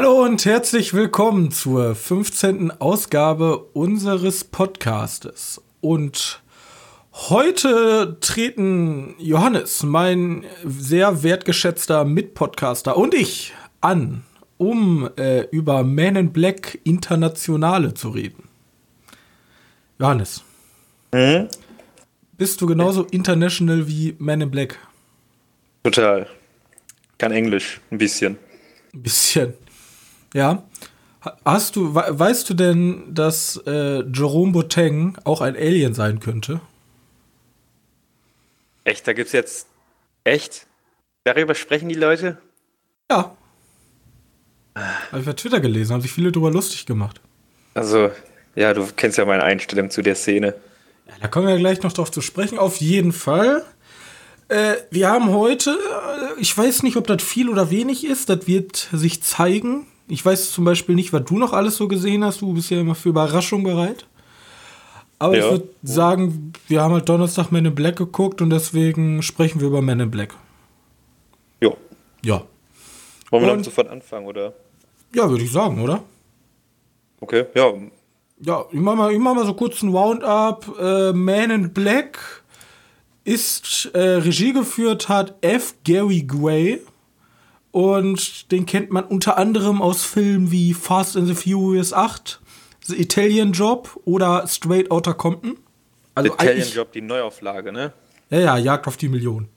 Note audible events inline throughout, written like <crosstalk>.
Hallo und herzlich willkommen zur 15. Ausgabe unseres Podcastes. Und heute treten Johannes, mein sehr wertgeschätzter Mitpodcaster, und ich an, um äh, über Man in Black Internationale zu reden. Johannes. Mhm. Bist du genauso international wie Man in Black? Total. Kann Englisch, ein bisschen. Ein bisschen. Ja. Hast du, weißt du denn, dass äh, Jerome Boateng auch ein Alien sein könnte? Echt? Da gibt's jetzt. Echt? Darüber sprechen die Leute? Ja. Habe ich bei Twitter gelesen, haben sich viele darüber lustig gemacht. Also, ja, du kennst ja meine Einstellung zu der Szene. Ja, da kommen wir gleich noch drauf zu sprechen. Auf jeden Fall. Äh, wir haben heute, äh, ich weiß nicht, ob das viel oder wenig ist, das wird sich zeigen. Ich weiß zum Beispiel nicht, was du noch alles so gesehen hast. Du bist ja immer für Überraschung bereit. Aber ja. ich würde sagen, wir haben halt Donnerstag Men in Black geguckt und deswegen sprechen wir über Men in Black. Ja. Ja. Wollen wir dann sofort anfangen, oder? Ja, würde ich sagen, oder? Okay, ja. Ja, ich mach mal, ich mach mal so kurz ein Roundup. Äh, Man in Black ist äh, Regie geführt hat F. Gary Gray. Und den kennt man unter anderem aus Filmen wie Fast and the Furious 8, The Italian Job oder Straight Outta Compton. Also Italian Job, die Neuauflage, ne? Ja, ja, Jagd auf die Million.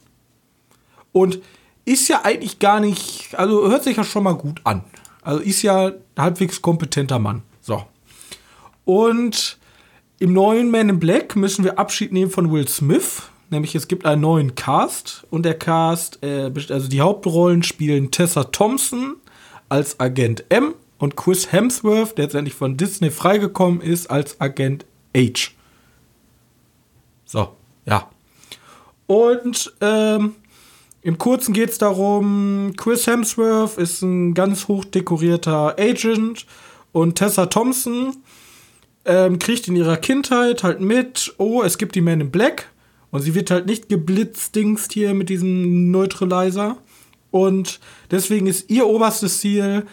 Und ist ja eigentlich gar nicht, also hört sich ja schon mal gut an. Also ist ja halbwegs kompetenter Mann. So. Und im neuen Man in Black müssen wir Abschied nehmen von Will Smith. Nämlich es gibt einen neuen Cast und der Cast, äh, also die Hauptrollen spielen Tessa Thompson als Agent M und Chris Hemsworth, der jetzt endlich von Disney freigekommen ist, als Agent H. So, ja. Und ähm, im Kurzen geht es darum, Chris Hemsworth ist ein ganz hoch dekorierter Agent und Tessa Thompson ähm, kriegt in ihrer Kindheit halt mit, oh, es gibt die Men in Black und sie wird halt nicht geblitzdingst hier mit diesem Neutralizer. Und deswegen ist ihr oberstes Ziel,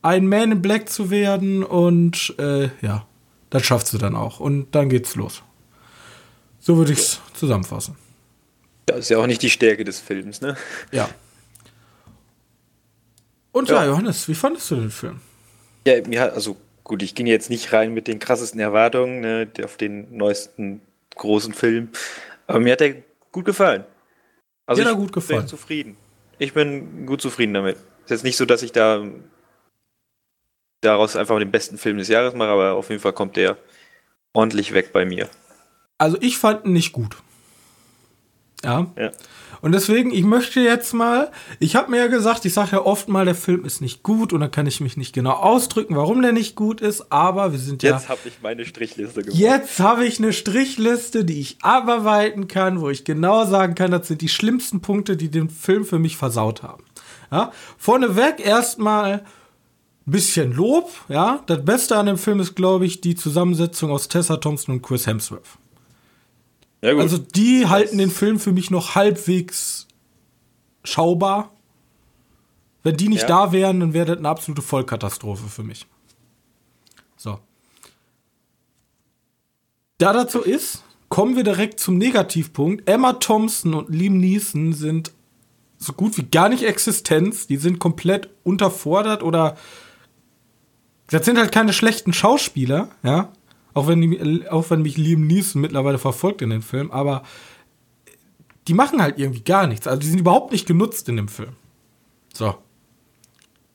ein Man in Black zu werden. Und äh, ja, das schafft sie dann auch. Und dann geht's los. So würde ich es zusammenfassen. Das ist ja auch nicht die Stärke des Films, ne? Ja. Und ja, ja Johannes, wie fandest du den Film? Ja, mir hat, also gut, ich ging jetzt nicht rein mit den krassesten Erwartungen ne, auf den neuesten großen Film. Aber mir hat er gut gefallen. Also ja, gut gefallen. bin zufrieden. Ich bin gut zufrieden damit. Ist jetzt nicht so, dass ich da daraus einfach den besten Film des Jahres mache, aber auf jeden Fall kommt der ordentlich weg bei mir. Also ich fand ihn nicht gut. Ja. ja. Und deswegen, ich möchte jetzt mal, ich habe mir ja gesagt, ich sage ja oft mal, der Film ist nicht gut und dann kann ich mich nicht genau ausdrücken, warum der nicht gut ist, aber wir sind ja. Jetzt habe ich meine Strichliste gemacht. Jetzt habe ich eine Strichliste, die ich abarbeiten kann, wo ich genau sagen kann, das sind die schlimmsten Punkte, die den Film für mich versaut haben. Ja. Vorneweg erstmal ein bisschen Lob, ja. Das Beste an dem Film ist, glaube ich, die Zusammensetzung aus Tessa Thompson und Chris Hemsworth. Ja, also die halten den Film für mich noch halbwegs schaubar. Wenn die nicht ja. da wären, dann wäre das eine absolute Vollkatastrophe für mich. So. Da so ist, kommen wir direkt zum Negativpunkt. Emma Thompson und Liam Neeson sind so gut wie gar nicht Existenz. Die sind komplett unterfordert oder das sind halt keine schlechten Schauspieler, ja. Auch wenn, auch wenn mich Liam Neeson mittlerweile verfolgt in dem Film, aber die machen halt irgendwie gar nichts. Also die sind überhaupt nicht genutzt in dem Film. So.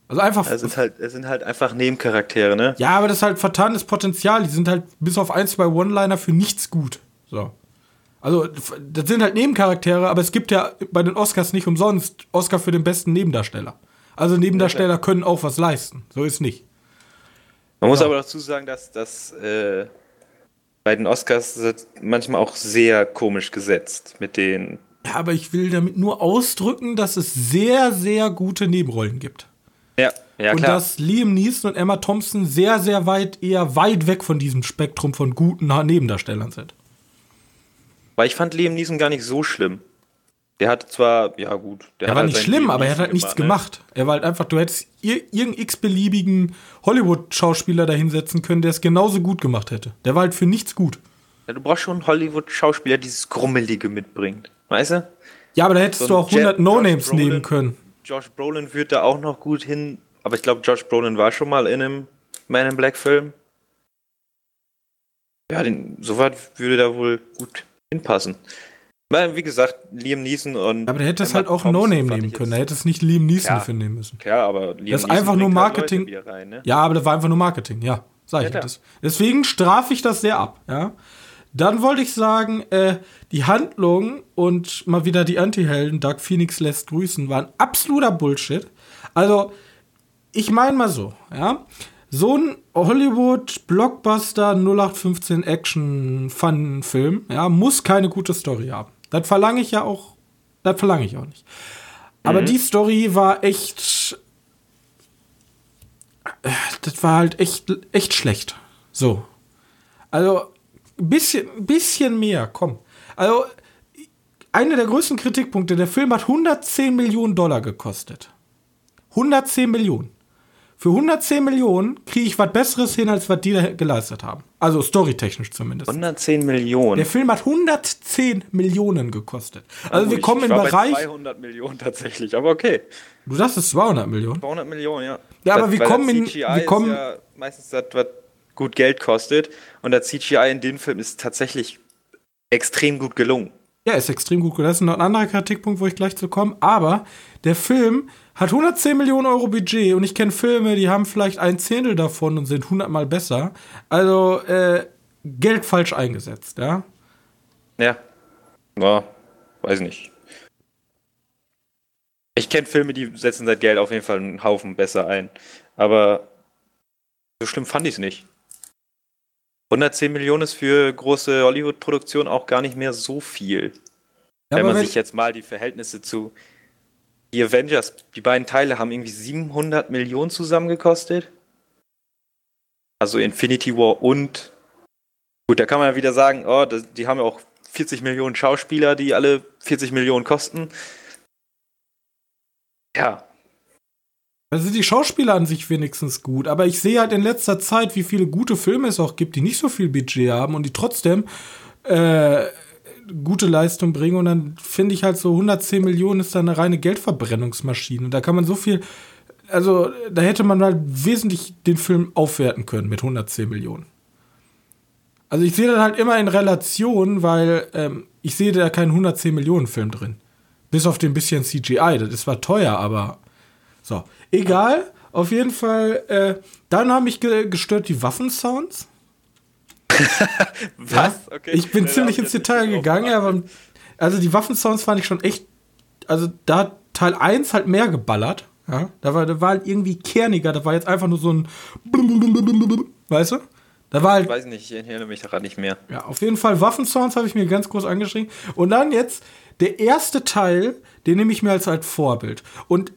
Also einfach. Es, ist halt, es sind halt einfach Nebencharaktere, ne? Ja, aber das ist halt vertanes Potenzial. Die sind halt bis auf ein, zwei One-Liner für nichts gut. So. Also, das sind halt Nebencharaktere, aber es gibt ja bei den Oscars nicht umsonst Oscar für den besten Nebendarsteller. Also Nebendarsteller können auch was leisten. So ist nicht. Man muss ja. aber dazu sagen, dass das äh, bei den Oscars manchmal auch sehr komisch gesetzt mit den. Ja, aber ich will damit nur ausdrücken, dass es sehr, sehr gute Nebenrollen gibt. Ja, ja, und klar. dass Liam Neeson und Emma Thompson sehr, sehr weit, eher weit weg von diesem Spektrum von guten Nebendarstellern sind. Weil ich fand Liam Neeson gar nicht so schlimm. Der hatte zwar, ja gut. Der, der war halt nicht schlimm, aber er hat halt nichts gemacht. Ne? Er war halt einfach, du hättest irgendeinen x-beliebigen Hollywood-Schauspieler da hinsetzen können, der es genauso gut gemacht hätte. Der war halt für nichts gut. Ja, du brauchst schon einen Hollywood-Schauspieler, der dieses Grummelige mitbringt. Weißt du? Ja, aber da hättest so du auch 100 No-Names nehmen können. Josh Brolin führt da auch noch gut hin. Aber ich glaube, Josh Brolin war schon mal in einem Man in Black Film. Ja, den, soweit würde da wohl gut hinpassen. Wie gesagt, Liam Neeson und. Aber der hätte es halt auch No-Name nehmen können. Da hätte es nicht Liam Neeson ja, für nehmen müssen. Ja, aber Liam Das ist einfach nur halt Marketing. Rein, ne? Ja, aber das war einfach nur Marketing, ja. Sag ich ja, das. Deswegen strafe ich das sehr ab, ja. Dann wollte ich sagen, äh, die Handlung und mal wieder die Anti-Helden, Dark Phoenix lässt grüßen, waren absoluter Bullshit. Also, ich meine mal so, ja. So ein Hollywood-Blockbuster 0815 Action-Fun-Film, ja, muss keine gute Story haben. Das verlange ich ja auch, das verlange ich auch nicht. Aber mhm. die Story war echt, das war halt echt, echt schlecht. So. Also, ein bisschen, bisschen mehr, komm. Also, einer der größten Kritikpunkte, der Film hat 110 Millionen Dollar gekostet. 110 Millionen. Für 110 Millionen kriege ich was Besseres hin, als was die da geleistet haben. Also storytechnisch zumindest. 110 Millionen. Der Film hat 110 Millionen gekostet. Also oh, wir kommen ich, ich im Bereich. Bei 200 Millionen tatsächlich, aber okay. Du sagst es 200 Millionen. 200 Millionen, ja. Ja, aber wir kommen in. Wir kommen ja meistens das, was gut Geld kostet. Und der CGI in dem Film ist tatsächlich extrem gut gelungen. Ja, ist extrem gut gelungen. Das ist noch ein anderer Kritikpunkt, wo ich gleich zu komme. Aber der Film hat 110 Millionen Euro Budget und ich kenne Filme, die haben vielleicht ein Zehntel davon und sind 100 Mal besser. Also äh, Geld falsch eingesetzt, ja? Ja. Ja, weiß nicht. Ich kenne Filme, die setzen das Geld auf jeden Fall einen Haufen besser ein. Aber so schlimm fand ich es nicht. 110 Millionen ist für große Hollywood-Produktionen auch gar nicht mehr so viel. Ja, wenn man wenn sich jetzt mal die Verhältnisse zu die Avengers, die beiden Teile haben irgendwie 700 Millionen zusammengekostet. Also Infinity War und. Gut, da kann man ja wieder sagen, oh, das, die haben ja auch 40 Millionen Schauspieler, die alle 40 Millionen kosten. Ja. Also die Schauspieler an sich wenigstens gut, aber ich sehe halt in letzter Zeit, wie viele gute Filme es auch gibt, die nicht so viel Budget haben und die trotzdem äh, gute Leistung bringen und dann finde ich halt so 110 Millionen ist dann eine reine Geldverbrennungsmaschine. Und da kann man so viel, also da hätte man halt wesentlich den Film aufwerten können mit 110 Millionen. Also ich sehe das halt immer in Relation, weil ähm, ich sehe da keinen 110 Millionen Film drin. Bis auf den bisschen CGI. Das ist zwar teuer, aber so. Egal. Auf jeden Fall. Äh, dann haben mich gestört die Waffensounds. <laughs> Was? Okay. Ich bin ziemlich ins Detail gegangen, aber also die Waffensounds fand ich schon echt. Also da hat Teil 1 halt mehr geballert. Ja, da war, da war halt irgendwie kerniger, da war jetzt einfach nur so ein weißt du? Da war halt, ich weiß nicht, ich erinnere mich daran nicht mehr. Ja, auf jeden Fall Waffensounds habe ich mir ganz groß angeschrieben. Und dann jetzt der erste Teil, den nehme ich mir als halt Vorbild. Und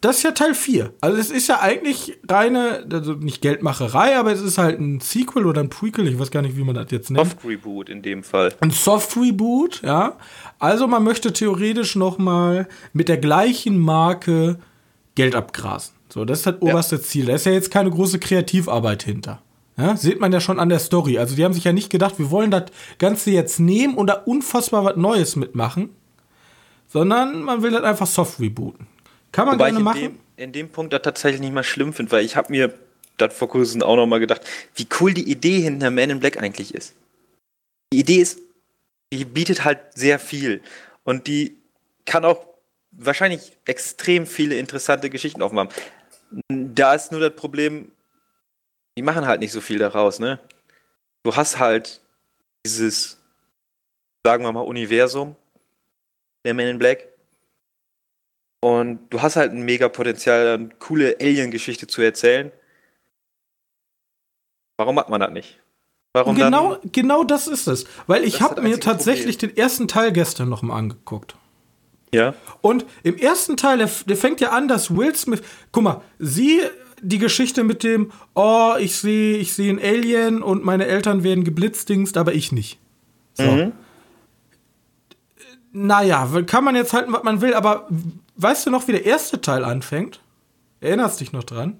das ist ja Teil 4. Also es ist ja eigentlich reine, also nicht Geldmacherei, aber es ist halt ein Sequel oder ein Prequel, ich weiß gar nicht, wie man das jetzt nennt. Soft Reboot in dem Fall. Ein Soft Reboot, ja. Also man möchte theoretisch noch mal mit der gleichen Marke Geld abgrasen. So, das ist das oberste ja. Ziel. Da ist ja jetzt keine große Kreativarbeit hinter. Ja, sieht man ja schon an der Story. Also die haben sich ja nicht gedacht, wir wollen das Ganze jetzt nehmen und da unfassbar was Neues mitmachen, sondern man will das einfach soft rebooten. Kann man Wobei gerne machen. In dem, in dem Punkt da tatsächlich nicht mal schlimm finde, weil ich habe mir das vor kurzem auch noch mal gedacht, wie cool die Idee hinter Man in Black eigentlich ist. Die Idee ist, die bietet halt sehr viel und die kann auch wahrscheinlich extrem viele interessante Geschichten aufmachen. Da ist nur das Problem, die machen halt nicht so viel daraus, ne? Du hast halt dieses, sagen wir mal, Universum der Men in Black und du hast halt ein mega Potenzial, eine coole Alien-Geschichte zu erzählen. Warum macht man das nicht? Warum genau, dann? genau das ist es. Weil ich habe mir tatsächlich Problem. den ersten Teil gestern noch mal angeguckt. Ja. Und im ersten Teil, der, der fängt ja an, dass Will Smith. Guck mal, sie die Geschichte mit dem, oh, ich sehe ich seh ein Alien und meine Eltern werden geblitzdingst, aber ich nicht. So. Mhm Naja, kann man jetzt halten, was man will, aber weißt du noch, wie der erste Teil anfängt? Erinnerst dich noch dran?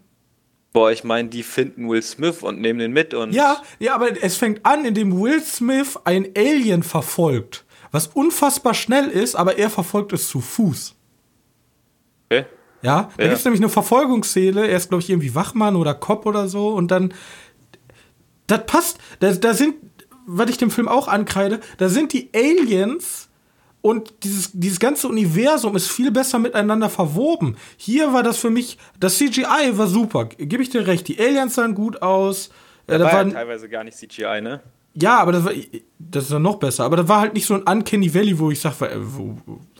Boah, ich meine, die finden Will Smith und nehmen den mit und. Ja, ja, aber es fängt an, indem Will Smith ein Alien verfolgt. Was unfassbar schnell ist, aber er verfolgt es zu Fuß. Okay. Ja, da Ja. gibt es nämlich eine Verfolgungsszene. Er ist, glaube ich, irgendwie Wachmann oder Cop oder so. Und dann. Das passt. Da, da sind, was ich dem Film auch ankreide, da sind die Aliens und dieses, dieses ganze Universum ist viel besser miteinander verwoben. Hier war das für mich, das CGI war super, gebe ich dir recht. Die Aliens sahen gut aus. Äh, da war ja teilweise gar nicht CGI, ne? ja, aber das, war, das ist dann noch besser. Aber das war halt nicht so ein Uncanny Valley, wo ich sage,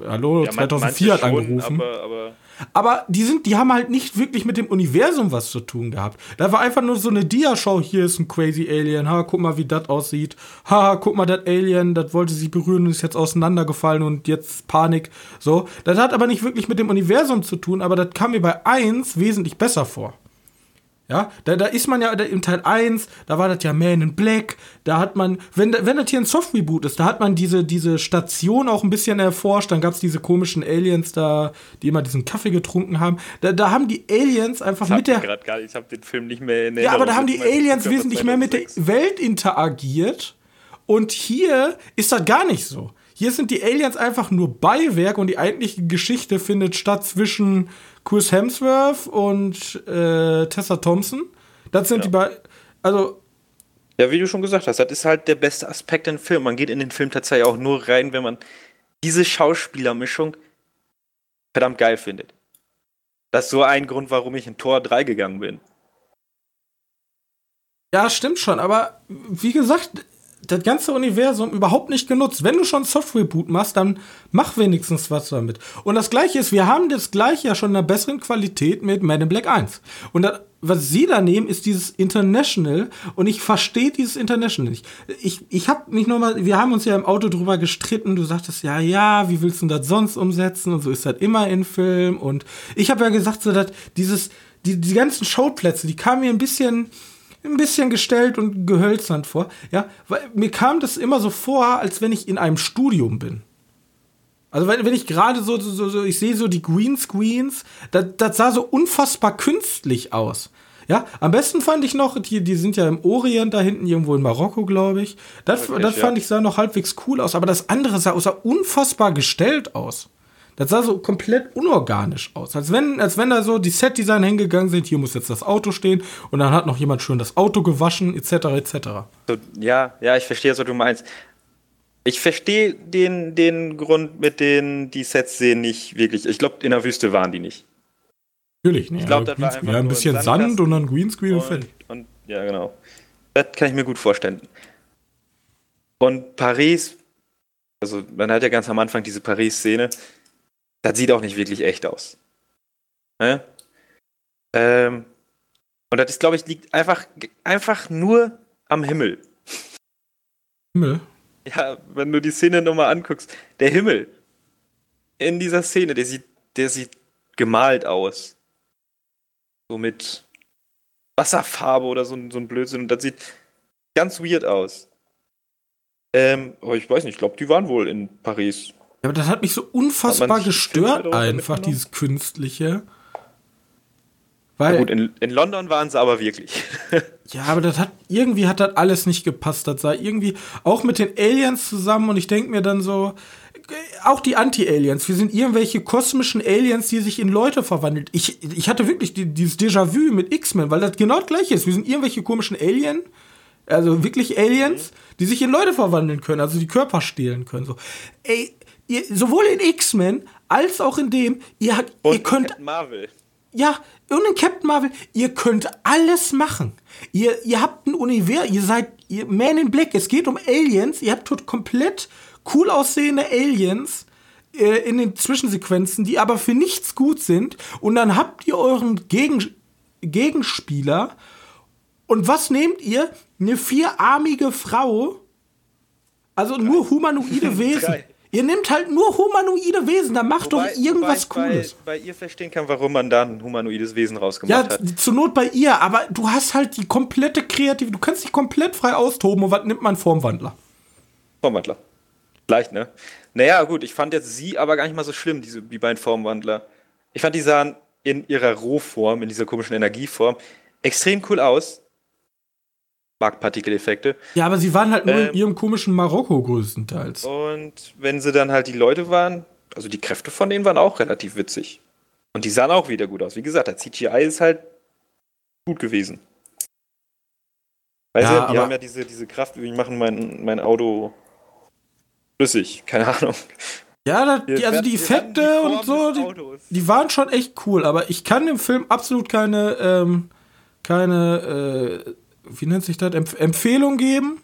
hallo, Ja, man- 2004 hat manche schon, angerufen. Aber, aber Aber die sind, die haben halt nicht wirklich mit dem Universum was zu tun gehabt. Da war einfach nur so eine Dia-Show. Hier ist ein crazy Alien. Ha, guck mal, wie das aussieht. Ha, guck mal, das Alien, das wollte sie berühren und ist jetzt auseinandergefallen und jetzt Panik. So. Das hat aber nicht wirklich mit dem Universum zu tun, aber das kam mir bei 1 wesentlich besser vor. Ja, da, da ist man ja da im Teil 1, da war das ja Man in Black, da hat man, wenn, wenn das hier ein Soft-Reboot ist, da hat man diese, diese Station auch ein bisschen erforscht, dann gab es diese komischen Aliens da, die immer diesen Kaffee getrunken haben. Da, da haben die Aliens einfach ich mit der. gar, ich habe den Film nicht mehr in Ja, aber da Erinnerung. haben die Aliens wesentlich mehr mit der 2006. Welt interagiert. Und hier ist das gar nicht so. Hier sind die Aliens einfach nur Beiwerk und die eigentliche Geschichte findet statt zwischen Chris Hemsworth und äh, Tessa Thompson. Das sind die beiden. Also, Ja, wie du schon gesagt hast, das ist halt der beste Aspekt im Film. Man geht in den Film tatsächlich auch nur rein, wenn man diese Schauspielermischung verdammt geil findet. Das ist so ein Grund, warum ich in Tor 3 gegangen bin. ja, stimmt schon. Aber wie gesagt, das ganze Universum überhaupt nicht genutzt. Wenn du schon Software-Boot machst, dann mach wenigstens was damit. Und das Gleiche ist, wir haben das Gleiche ja schon in einer besseren Qualität mit Man in Black 1. Und das, was sie da nehmen, ist dieses International. Und ich verstehe dieses International nicht. Ich, ich habe mich nochmal, wir haben uns ja im Auto drüber gestritten. Du sagtest, ja, ja, wie willst du das sonst umsetzen? Und so ist das immer in Film. Und ich habe ja gesagt, so, dass dieses, die, die ganzen Showplätze, die kamen mir ein bisschen ein bisschen gestellt und gehölzernd vor. Ja, weil mir kam das immer so vor, als wenn ich in einem Studium bin. Also wenn, wenn ich gerade so, so, so, ich sehe so die Greenscreens, das, das sah so unfassbar künstlich aus. Ja, am besten fand ich noch, die, die sind ja im Orient da hinten, irgendwo in Marokko, glaube ich. Das, Wirklich, das ja. fand ich sah noch halbwegs cool aus, aber das andere sah, sah unfassbar gestellt aus. Das sah so komplett unorganisch aus. Als wenn, als wenn da so die Set-Design hingegangen sind, hier muss jetzt das Auto stehen und dann hat noch jemand schön das Auto gewaschen, etc. etc. So, ja, ja, ich verstehe, was du meinst. Ich verstehe den, den Grund mit den, die Sets sehen nicht wirklich. Ich glaube, in der Wüste waren die nicht. Natürlich, ne? Ich glaub, ja, das war einfach ja, ein bisschen Sand Sandkasten und dann Greenscreen und Und, fertig. und ja, genau. Das kann ich mir gut vorstellen. Und Paris, also man hat ja ganz am Anfang diese Paris-Szene, das sieht auch nicht wirklich echt aus. Ne? Ähm, und das ist, glaube ich, liegt einfach, einfach nur am Himmel. Himmel. Ja, wenn du die Szene nochmal anguckst, der Himmel in dieser Szene, der sieht, der sieht gemalt aus. So mit Wasserfarbe oder so, ein- so ein Blödsinn. Und das sieht ganz weird aus. Ähm, aber ich weiß nicht, ich glaube, die waren wohl in Paris. Ja, aber das hat mich so unfassbar gestört, einfach, dieses Künstliche. Na Weil, gut, in, in London waren sie aber wirklich. <laughs> ja, aber das hat, irgendwie hat das alles nicht gepasst. Das sah irgendwie auch mit den Aliens zusammen und ich denke mir dann so, äh, auch die Anti-Aliens, wir sind irgendwelche kosmischen Aliens, die sich in Leute verwandeln. Ich, ich hatte wirklich die, dieses Déjà-vu mit X-Men, weil das genau das gleiche ist. Wir sind irgendwelche komischen Alien, also wirklich Aliens, die sich in Leute verwandeln können, also die Körper stehlen können. So. Ey, ihr, sowohl in X-Men als auch in dem, ihr, habt- ihr könnt Captain Marvel. ja, irgendein Captain Marvel, ihr könnt alles machen. Ihr, ihr habt ein Universum, ihr seid ihr Man in Black, es geht um Aliens, ihr habt dort komplett cool aussehende Aliens äh, in den Zwischensequenzen, die aber für nichts gut sind. Und dann habt ihr euren Gegen Gegenspieler. Und was nehmt ihr? Eine vierarmige Frau. Also nur humanoide <laughs> Wesen. Drei. Ihr nehmt halt nur humanoide Wesen, da macht Wobei- doch irgendwas wobei Cooles. ich Bei, bei ihr verstehen kann, warum man da ein humanoides Wesen rausgemacht Ja, hat. zur Not bei ihr, aber du hast halt die komplette Kreative, du kannst dich komplett frei austoben und was nimmt man vorm Wandler? Formwandler. Leicht, ne? Naja, gut, ich fand jetzt sie aber gar nicht mal so schlimm, diese, die beiden Formwandler. Ich fand, die sahen in ihrer Rohform, in dieser komischen Energieform, extrem cool aus. Markpartikeleffekte. Ja, aber sie waren halt nur ähm, in ihrem komischen Marokko größtenteils. Und wenn sie dann halt die Leute waren, also die Kräfte von denen waren auch relativ witzig. Und die sahen auch wieder gut aus. Wie gesagt, der CGI ist halt gut gewesen. Weil ja, sie, die haben ja diese, diese Kraft, wie machen mein, mein Auto flüssig, keine Ahnung. Ja, die, also die Effekte die und so, die, die, waren schon echt cool, aber ich kann dem Film absolut keine, ähm, keine, äh, wie nennt sich das, Empf Empfehlung geben,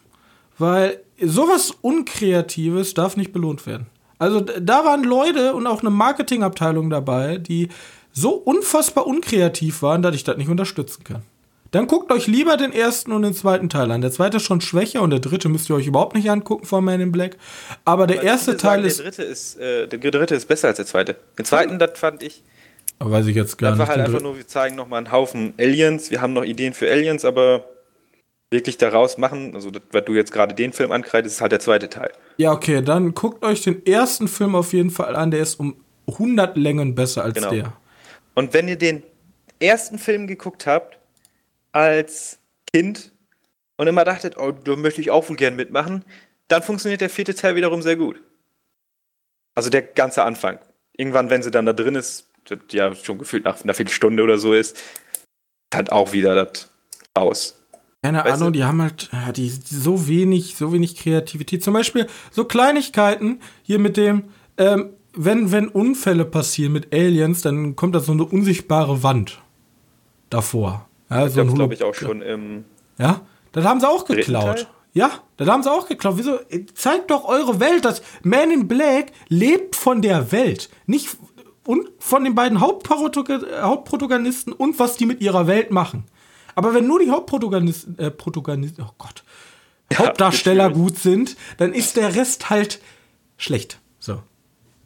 weil sowas Unkreatives darf nicht belohnt werden. Also da waren Leute und auch eine Marketingabteilung dabei, die so unfassbar unkreativ waren, dass ich das nicht unterstützen kann. Dann guckt euch lieber den ersten und den zweiten Teil an. Der zweite ist schon schwächer und der dritte müsst ihr euch überhaupt nicht angucken von Man in Black. Aber der erste Teil sagen, ist. Der dritte ist, äh, der dritte ist besser als der zweite. Den zweiten, das fand ich. weiß ich jetzt gar das nicht. war halt einfach nur, wir zeigen nochmal einen Haufen Aliens. Wir haben noch Ideen für Aliens, aber wirklich daraus machen, also das, was du jetzt gerade den Film ankreidest, ist halt der zweite Teil. Ja, okay, dann guckt euch den ersten Film auf jeden Fall an. Der ist um 100 Längen besser als genau. der. Und wenn ihr den ersten Film geguckt habt, als Kind und immer dachtet, oh, da möchte ich auch wohl gern mitmachen, dann funktioniert der vierte Teil wiederum sehr gut. Also der ganze Anfang. Irgendwann, wenn sie dann da drin ist, ja schon gefühlt nach einer Viertelstunde oder so ist, halt auch wieder das aus. Keine weißt Ahnung, du? die haben halt die, die, so wenig, so wenig Kreativität. Zum Beispiel so Kleinigkeiten hier mit dem, ähm, wenn, wenn Unfälle passieren mit Aliens, dann kommt da so eine unsichtbare Wand davor. Ja, das so glaube ich, auch schon im. Ja, das haben sie auch geklaut. Ja, das haben sie auch geklaut. Wieso? Zeigt doch eure Welt. Das Man in Black lebt von der Welt. Nicht und von den beiden Hauptprotagonisten und was die mit ihrer Welt machen. Aber wenn nur die Hauptprotagonisten, äh, Protagonisten, oh Gott, Hauptdarsteller gut sind, dann ist der Rest halt schlecht. So.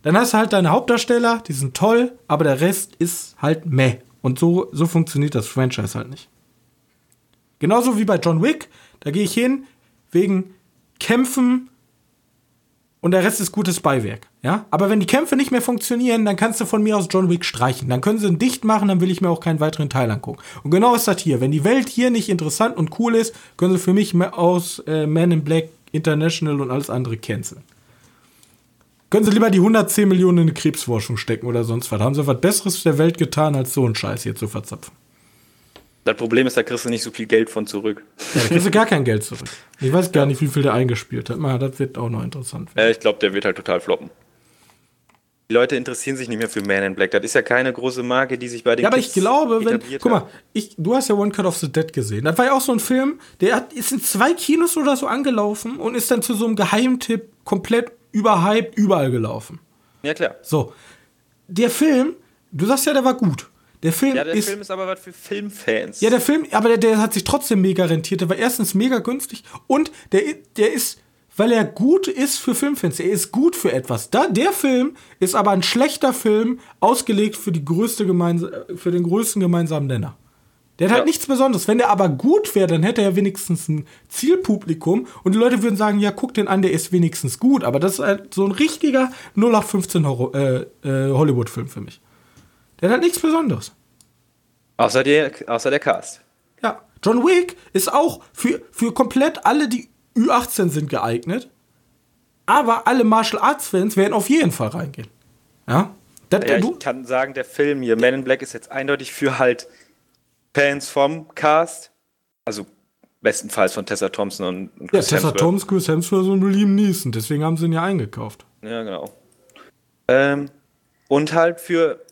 Dann hast du halt deine Hauptdarsteller, die sind toll, aber der Rest ist halt meh. Und so, so funktioniert das Franchise halt nicht. Genauso wie bei John Wick, da gehe ich hin wegen Kämpfen und der Rest ist gutes Beiwerk. Ja? Aber wenn die Kämpfe nicht mehr funktionieren, dann kannst du von mir aus John Wick streichen. Dann können sie ihn dicht machen, dann will ich mir auch keinen weiteren Teil angucken. Und genau ist das hier. Wenn die Welt hier nicht interessant und cool ist, können sie für mich aus äh, Man in Black International und alles andere canceln. Können Sie lieber die 110 Millionen in eine Krebsforschung stecken oder sonst was? Haben Sie was Besseres der Welt getan, als so einen Scheiß hier zu verzapfen? Das Problem ist, da kriegst du nicht so viel Geld von zurück. Ja, da kriegst du gar kein Geld zurück. Ich weiß gar nicht, wie viel der eingespielt hat. Mal, das wird auch noch interessant werden. Ja, ich glaube, der wird halt total floppen. Die Leute interessieren sich nicht mehr für Man in Black. Das ist ja keine große Marke, die sich bei den Ja, aber Kids ich glaube, wenn. Guck mal, ich, du hast ja One Cut of the Dead gesehen. Das war ja auch so ein Film, der hat, ist in zwei Kinos oder so angelaufen und ist dann zu so einem Geheimtipp komplett überhyped, überall gelaufen. Ja, klar. So. Der Film, du sagst ja, der war gut. Der Film ja, der ist, Film ist aber was für Filmfans. Ja, der Film, aber der, der hat sich trotzdem mega rentiert. Der war erstens mega günstig und der, der ist, weil er gut ist für Filmfans. Er ist gut für etwas. Da, der Film ist aber ein schlechter Film, ausgelegt für, die größte Gemeinsa für den größten gemeinsamen Nenner. Der hat halt ja. halt nichts Besonderes. Wenn der aber gut wäre, dann hätte er wenigstens ein Zielpublikum und die Leute würden sagen, ja, guck den an, der ist wenigstens gut. Aber das ist halt so ein richtiger 0815 äh, äh, Hollywood-Film für mich. Der hat halt nichts Besonderes. Außer der, außer der Cast. Ja. John Wick ist auch für, für komplett alle, die Ü18 sind, geeignet. Aber alle Martial Arts-Fans werden auf jeden Fall reingehen. Ja? Das, ja ich kann sagen, der Film hier, Man in Black, ist jetzt eindeutig für halt Fans vom Cast. Also bestenfalls von Tessa Thompson und, und Chris Ja, Tessa Thompson, Chris Hemsworth und Liam Neeson. Deswegen haben sie ihn ja eingekauft. Ja, genau. Ähm, und halt für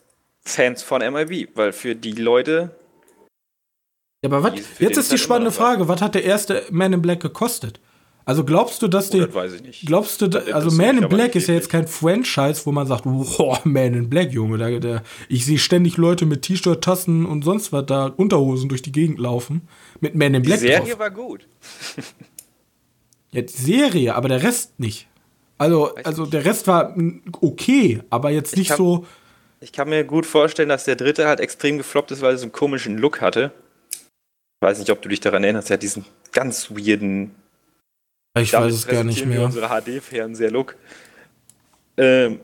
Fans von MIB, weil für die Leute. Ja, aber was? Jetzt ist die spannende Frage: Was hat der erste Man in Black gekostet? Also glaubst du, dass oh, der. weiß ich nicht. Glaubst du, da, also Man in Black ist ja jetzt kein Franchise, wo man sagt, boah, <laughs> Man in Black, Junge, da, da, ich sehe ständig Leute mit T-Shirt, Tassen und sonst was da Unterhosen durch die Gegend laufen mit Man in Black. Die Serie drauf. war gut. <laughs> ja, die Serie, aber der Rest nicht. Also, also der Rest war okay, aber jetzt nicht so. Ich kann mir gut vorstellen, dass der dritte halt extrem gefloppt ist, weil er so einen komischen Look hatte. Ich weiß nicht, ob du dich daran erinnerst, er hat diesen ganz weirden Ich Damit weiß es gar nicht mehr. unsere HD-Fernseher-Look. Ähm,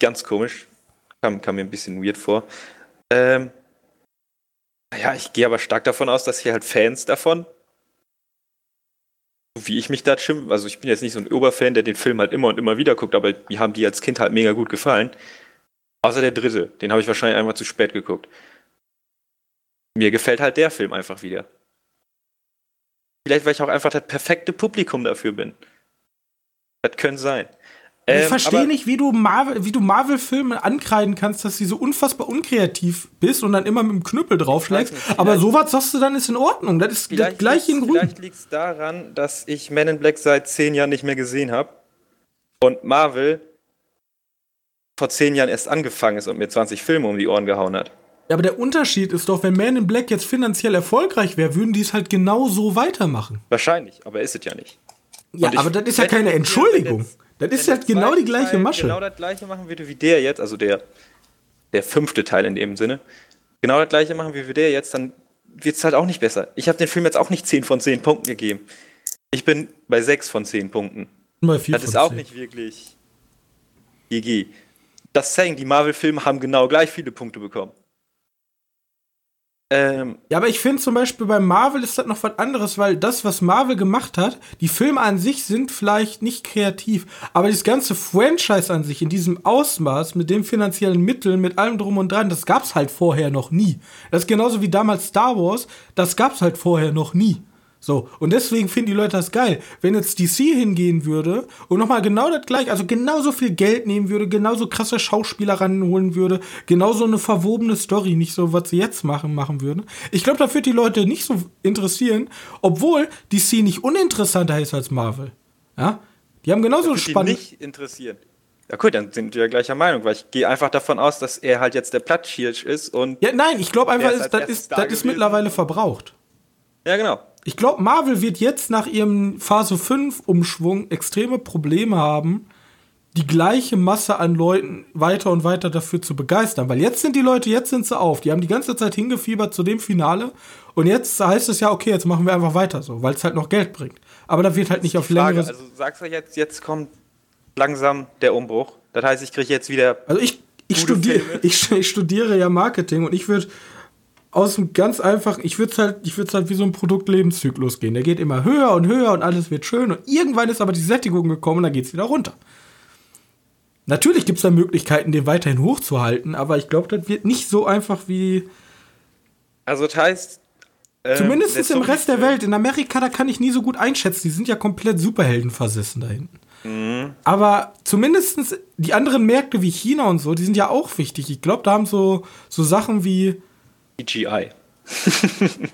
ganz komisch. Kam, kam mir ein bisschen weird vor. Ähm, ja, ich gehe aber stark davon aus, dass hier halt Fans davon, wie ich mich da schimpfe, also ich bin jetzt nicht so ein Oberfan, der den Film halt immer und immer wieder guckt, aber mir haben die als Kind halt mega gut gefallen. Außer der dritte, den habe ich wahrscheinlich einfach zu spät geguckt. Mir gefällt halt der Film einfach wieder. Vielleicht, weil ich auch einfach das perfekte Publikum dafür bin. Das könnte sein. ich Ähm, verstehe aber- nicht, wie du Marvel, wie du Marvel-Filme ankreiden kannst, dass sie so unfassbar unkreativ bist und dann immer mit dem Knüppel draufschlägst. Ich Aber sowas sagst du dann ist in Ordnung. Das ist das gleiche in Grün. Vielleicht liegt es daran, dass ich Men in Black seit zehn Jahren nicht mehr gesehen habe und Marvel vor zehn Jahren erst angefangen ist und mir 20 Filme um die Ohren gehauen hat. Ja, aber der Unterschied ist doch, wenn Man in Black jetzt finanziell erfolgreich wäre, würden die es halt genau so weitermachen. Wahrscheinlich, aber ist es ja nicht. Ja, ich- aber das ist ja keine Entschuldigung. wenn Das ist ja der genau die gleiche Teil Masche. Genau das gleiche machen würde wie der jetzt, also der, der fünfte Teil in dem Sinne. Genau das gleiche machen wir wie der jetzt, dann wird es halt auch nicht besser. Ich habe den Film jetzt auch nicht 10 von 10 Punkten gegeben. Ich bin bei 6 von 10 Punkten. Bei vier Das von ist auch zehn. nicht wirklich GG. Das zeigen, die Marvel-Filme haben genau gleich viele Punkte bekommen. Ähm, Ja, aber ich finde zum Beispiel bei Marvel ist das noch was anderes, weil das, was Marvel gemacht hat, die Filme an sich sind vielleicht nicht kreativ, aber das ganze Franchise an sich in diesem Ausmaß, mit den finanziellen Mitteln, mit allem drum und dran, das gab's halt vorher noch nie. Das ist genauso wie damals Star Wars, das gab's halt vorher noch nie. So, und deswegen finden die Leute das geil. Wenn jetzt DC hingehen würde und nochmal genau das gleiche, also genauso viel Geld nehmen würde, genauso krasse Schauspieler ranholen würde, genauso eine verwobene Story, nicht so, was sie jetzt machen, machen würden. Ich glaube, da wird die Leute nicht so interessieren, obwohl DC nicht uninteressanter ist als Marvel. Ja? Die haben genauso spannend. nicht interessieren. Ja gut, dann sind wir ja gleicher Meinung, weil ich gehe einfach davon aus, dass er halt jetzt der Plattschirsch ist und Ja, nein, ich glaube einfach, ist das, ist, da das ist mittlerweile verbraucht. ja genau. Ich glaube, Marvel wird jetzt nach ihrem Phase 5 Umschwung extreme Probleme haben, die gleiche Masse an Leuten weiter und weiter dafür zu begeistern. Weil jetzt sind die Leute, jetzt sind sie auf. Die haben die ganze Zeit hingefiebert zu dem Finale. Und jetzt heißt es ja, okay, jetzt machen wir einfach weiter so, weil es halt noch Geld bringt. Aber da wird halt nicht auf längere. also sagst du jetzt, jetzt kommt langsam der Umbruch. Das heißt, ich kriege jetzt wieder Also ich, ich, studiere, <laughs> ich, ich studiere ja Marketing und ich würde aus dem ganz einfach, ich würde es halt, ich würde halt wie so ein Produktlebenszyklus gehen. Der geht immer höher und höher und alles wird schön und irgendwann ist aber die Sättigung gekommen und dann geht es wieder runter. Natürlich gibt es da Möglichkeiten, den weiterhin hochzuhalten, aber ich glaube, das wird nicht so einfach wie. Also das heißt. ähm, Zumindest im Rest der Welt. In Amerika, da kann ich nie so gut einschätzen. Die sind ja komplett Superhelden versessen da hinten. Mhm. Aber zumindest die anderen Märkte wie China und so, die sind ja auch wichtig. Ich glaube, da haben so, so Sachen wie. CGI. <laughs>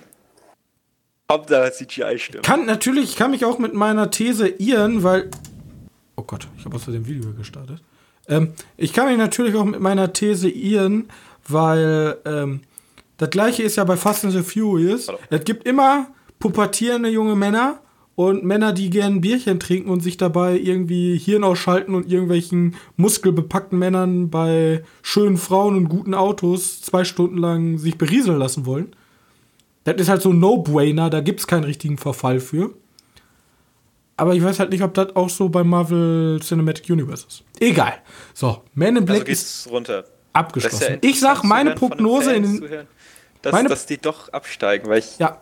Hauptsache CGI stimmt. Kann natürlich, ich kann mich auch mit meiner These irren, weil. Oh Gott, ich habe aus dem Video gestartet. Ähm, ich kann mich natürlich auch mit meiner These irren, weil ähm, das gleiche ist ja bei Fast and the Furious. Es gibt immer pubertierende junge Männer und Männer, die gern ein Bierchen trinken und sich dabei irgendwie Hirn ausschalten und irgendwelchen muskelbepackten Männern bei schönen Frauen und guten Autos zwei Stunden lang sich berieseln lassen wollen. Das ist halt so ein No-Brainer, da gibt es keinen richtigen Verfall für. Aber ich weiß halt nicht, ob das auch so bei Marvel Cinematic Universe ist. Egal. So, Man in Black Also ist runter. abgeschlossen. Ja ich sag meine Prognose in den. dass, meine- dass die doch absteigen, weil ich, Ja,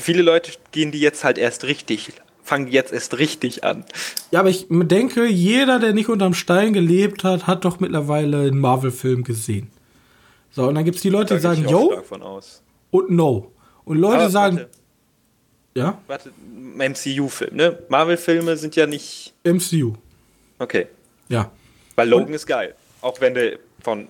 viele Leute gehen die jetzt halt erst richtig, fangen die jetzt erst richtig an. ja, aber ich denke, jeder, der nicht unterm Stein gelebt hat, hat doch mittlerweile einen Marvel-Film gesehen. So, und dann gibt es die Leute, die sagen yo und no. Und Leute Aber sagen, warte, ja, warte, MCU-Film, ne? Marvel-Filme sind ja nicht. MCU. Okay. Ja. Weil Logan ist geil. Auch wenn der von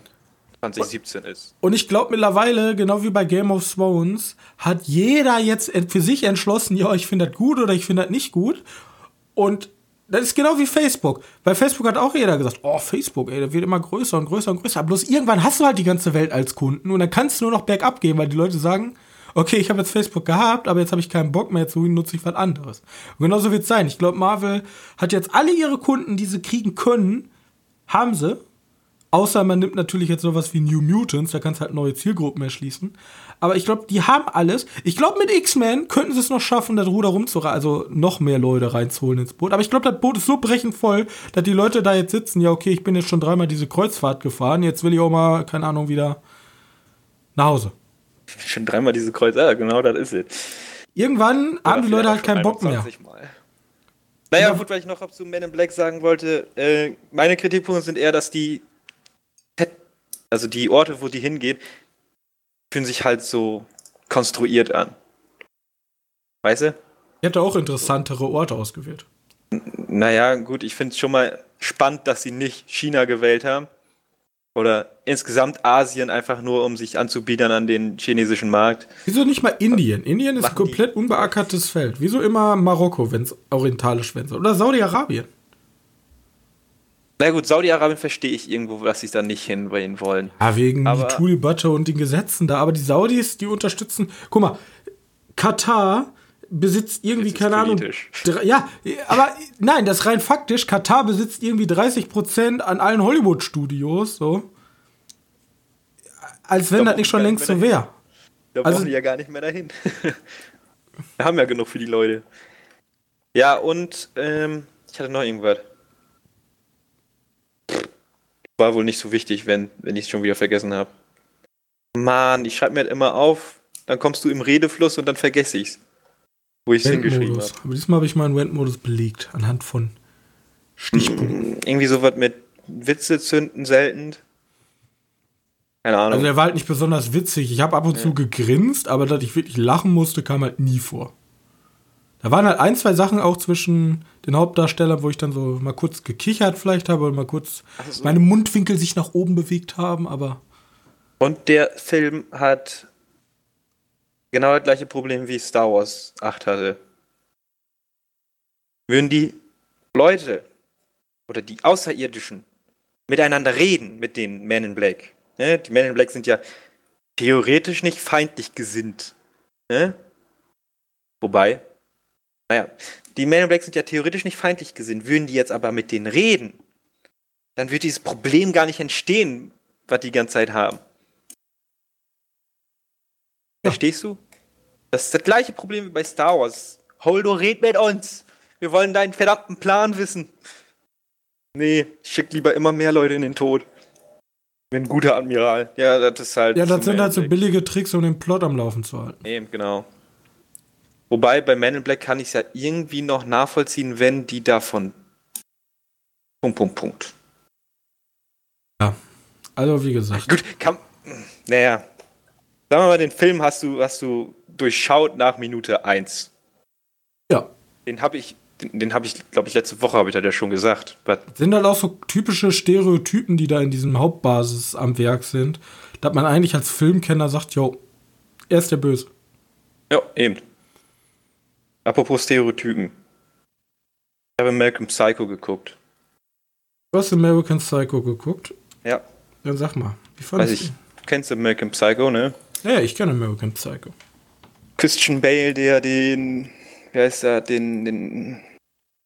2017 ist. Und ich glaube mittlerweile, genau wie bei Game of Thrones, hat jeder jetzt für sich entschlossen, ja, ich finde das gut oder ich finde das nicht gut. Und das ist genau wie Facebook. Bei Facebook hat auch jeder gesagt, oh, Facebook, ey, der wird immer größer und größer und größer. Bloß irgendwann hast du halt die ganze Welt als Kunden und dann kannst du nur noch bergab gehen, weil die Leute sagen, okay, ich habe jetzt Facebook gehabt, aber jetzt habe ich keinen Bock mehr, jetzt nutze ich was anderes. Und genauso wird es sein. Ich glaube, Marvel hat jetzt alle ihre Kunden, die sie kriegen können, haben sie Außer man nimmt natürlich jetzt sowas wie New Mutants, da kannst du halt neue Zielgruppen erschließen. Aber ich glaube, die haben alles. Ich glaube, mit X-Men könnten sie es noch schaffen, das Ruder rumzureißen, also noch mehr Leute reinzuholen ins Boot. Aber ich glaube, das Boot ist so brechend voll, dass die Leute da jetzt sitzen, ja, okay, ich bin jetzt schon dreimal diese Kreuzfahrt gefahren, jetzt will ich auch mal, keine Ahnung, wieder nach Hause. Schon dreimal diese Kreuzfahrt, ja, genau, das ist es. Irgendwann haben die Leute halt keinen Bock mehr. Mal. Naja, gut, weil ich noch zu Men in Black sagen wollte, äh, meine Kritikpunkte sind eher, dass die, also die Orte, wo die hingeht, fühlen sich halt so konstruiert an. Weißt du? Ich hätte auch interessantere Orte ausgewählt. naja, gut, ich finde es schon mal spannend, dass sie nicht China gewählt haben. Oder insgesamt Asien einfach nur, um sich anzubiedern an den chinesischen Markt. Wieso nicht mal Indien? Indien ist ein komplett unbeackertes Feld. Wieso immer Marokko, wenn es orientalisch soll? Oder Saudi-Arabien? Na gut, Saudi-Arabien verstehe ich irgendwo, dass sie da nicht hinbringen wollen. Ja, wegen aber Tool-Butter und den Gesetzen da. Aber die Saudis, die unterstützen. Guck mal, Katar besitzt irgendwie, keine Ahnung. Ja, aber nein, das ist rein faktisch. Katar besitzt irgendwie 30 Prozent an allen Hollywood-Studios, so. Als wenn da das nicht schon längst so wäre. Da also, brauchen die ja gar nicht mehr dahin. <laughs> Wir haben ja genug für die Leute. Ja, und ähm, ich hatte noch irgendwas. War wohl nicht so wichtig, wenn, wenn ich es schon wieder vergessen habe. Mann, ich schreibe mir halt immer auf, dann kommst du im Redefluss und dann vergesse ich's. Wo ich es hingeschrieben habe. Aber diesmal habe ich meinen Rent-Modus belegt, anhand von Stichpunkten. Hm, irgendwie sowas mit Witze zünden selten. Keine Ahnung. Also der war halt nicht besonders witzig. Ich habe ab und ja. zu gegrinst, aber dass ich wirklich lachen musste, kam halt nie vor. Da waren halt ein, zwei Sachen auch zwischen den Hauptdarstellern, wo ich dann so mal kurz gekichert vielleicht habe und mal kurz so. meine Mundwinkel sich nach oben bewegt haben, aber. Und der Film hat genau das gleiche Problem wie Star Wars 8 hatte. Würden die Leute oder die Außerirdischen miteinander reden mit den Men in Black. Ne? Die Men in Black sind ja theoretisch nicht feindlich gesinnt. Ne? Wobei, naja, die Men in Black sind ja theoretisch nicht feindlich gesinnt. Würden die jetzt aber mit denen reden, dann wird dieses Problem gar nicht entstehen, was die ganze Zeit haben. Ja. Verstehst du? Das ist das gleiche Problem wie bei Star Wars. Holdo, red mit uns. Wir wollen deinen verdammten Plan wissen. Nee, schick lieber immer mehr Leute in den Tod. Wie ein guter Admiral. Ja, das ist halt. Ja, das sind halt so billige Tricks, um den Plot am Laufen zu halten. Eben, genau. Wobei bei Man in Black kann ich es ja irgendwie noch nachvollziehen, wenn die davon. Punkt, Punkt, Punkt. Ja. Also, wie gesagt. Gut, kann. Naja. Sagen wir mal, den Film hast du, hast du durchschaut nach Minute 1. Ja. Den habe ich, den, den habe ich, glaube ich, letzte Woche habe ich das ja schon gesagt. Sind halt auch so typische Stereotypen, die da in diesem Hauptbasis am Werk sind, dass man eigentlich als Filmkenner sagt, jo, er ist der Böse. Ja, eben. Apropos Stereotypen. Ich habe American Psycho geguckt. Du hast American Psycho geguckt? Ja. Dann sag mal, wie fandest du? Du kennst American Psycho, ne? Ja, ich kenne American Psycho. Christian Bale, der den, wie heißt er, den, den,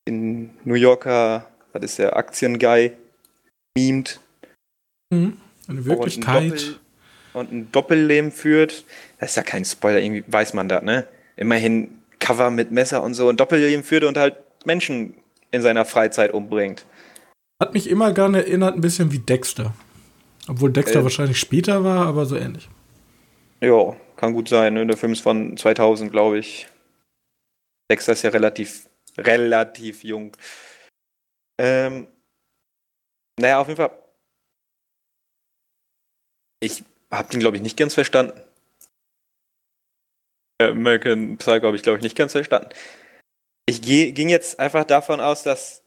den New Yorker, was ist der, Aktienguy, memt. Mhm. Eine Wirklichkeit. Und ein, Doppel, und ein Doppelleben führt. Das ist ja kein Spoiler, irgendwie weiß man das, ne? Immerhin Cover mit Messer und so. Ein Doppelleben führt und halt Menschen in seiner Freizeit umbringt. Hat mich immer gerne erinnert, ein bisschen wie Dexter. Obwohl Dexter äh, wahrscheinlich später war, aber so ähnlich. Ja, kann gut sein. Ne? Der Film ist von 2000, glaube ich. Dexter ist ja relativ, relativ jung. Ähm, naja, auf jeden Fall. Ich habe den, glaube ich, nicht ganz verstanden. American Psycho habe ich, glaube ich, nicht ganz verstanden. Ich ging jetzt einfach davon aus, dass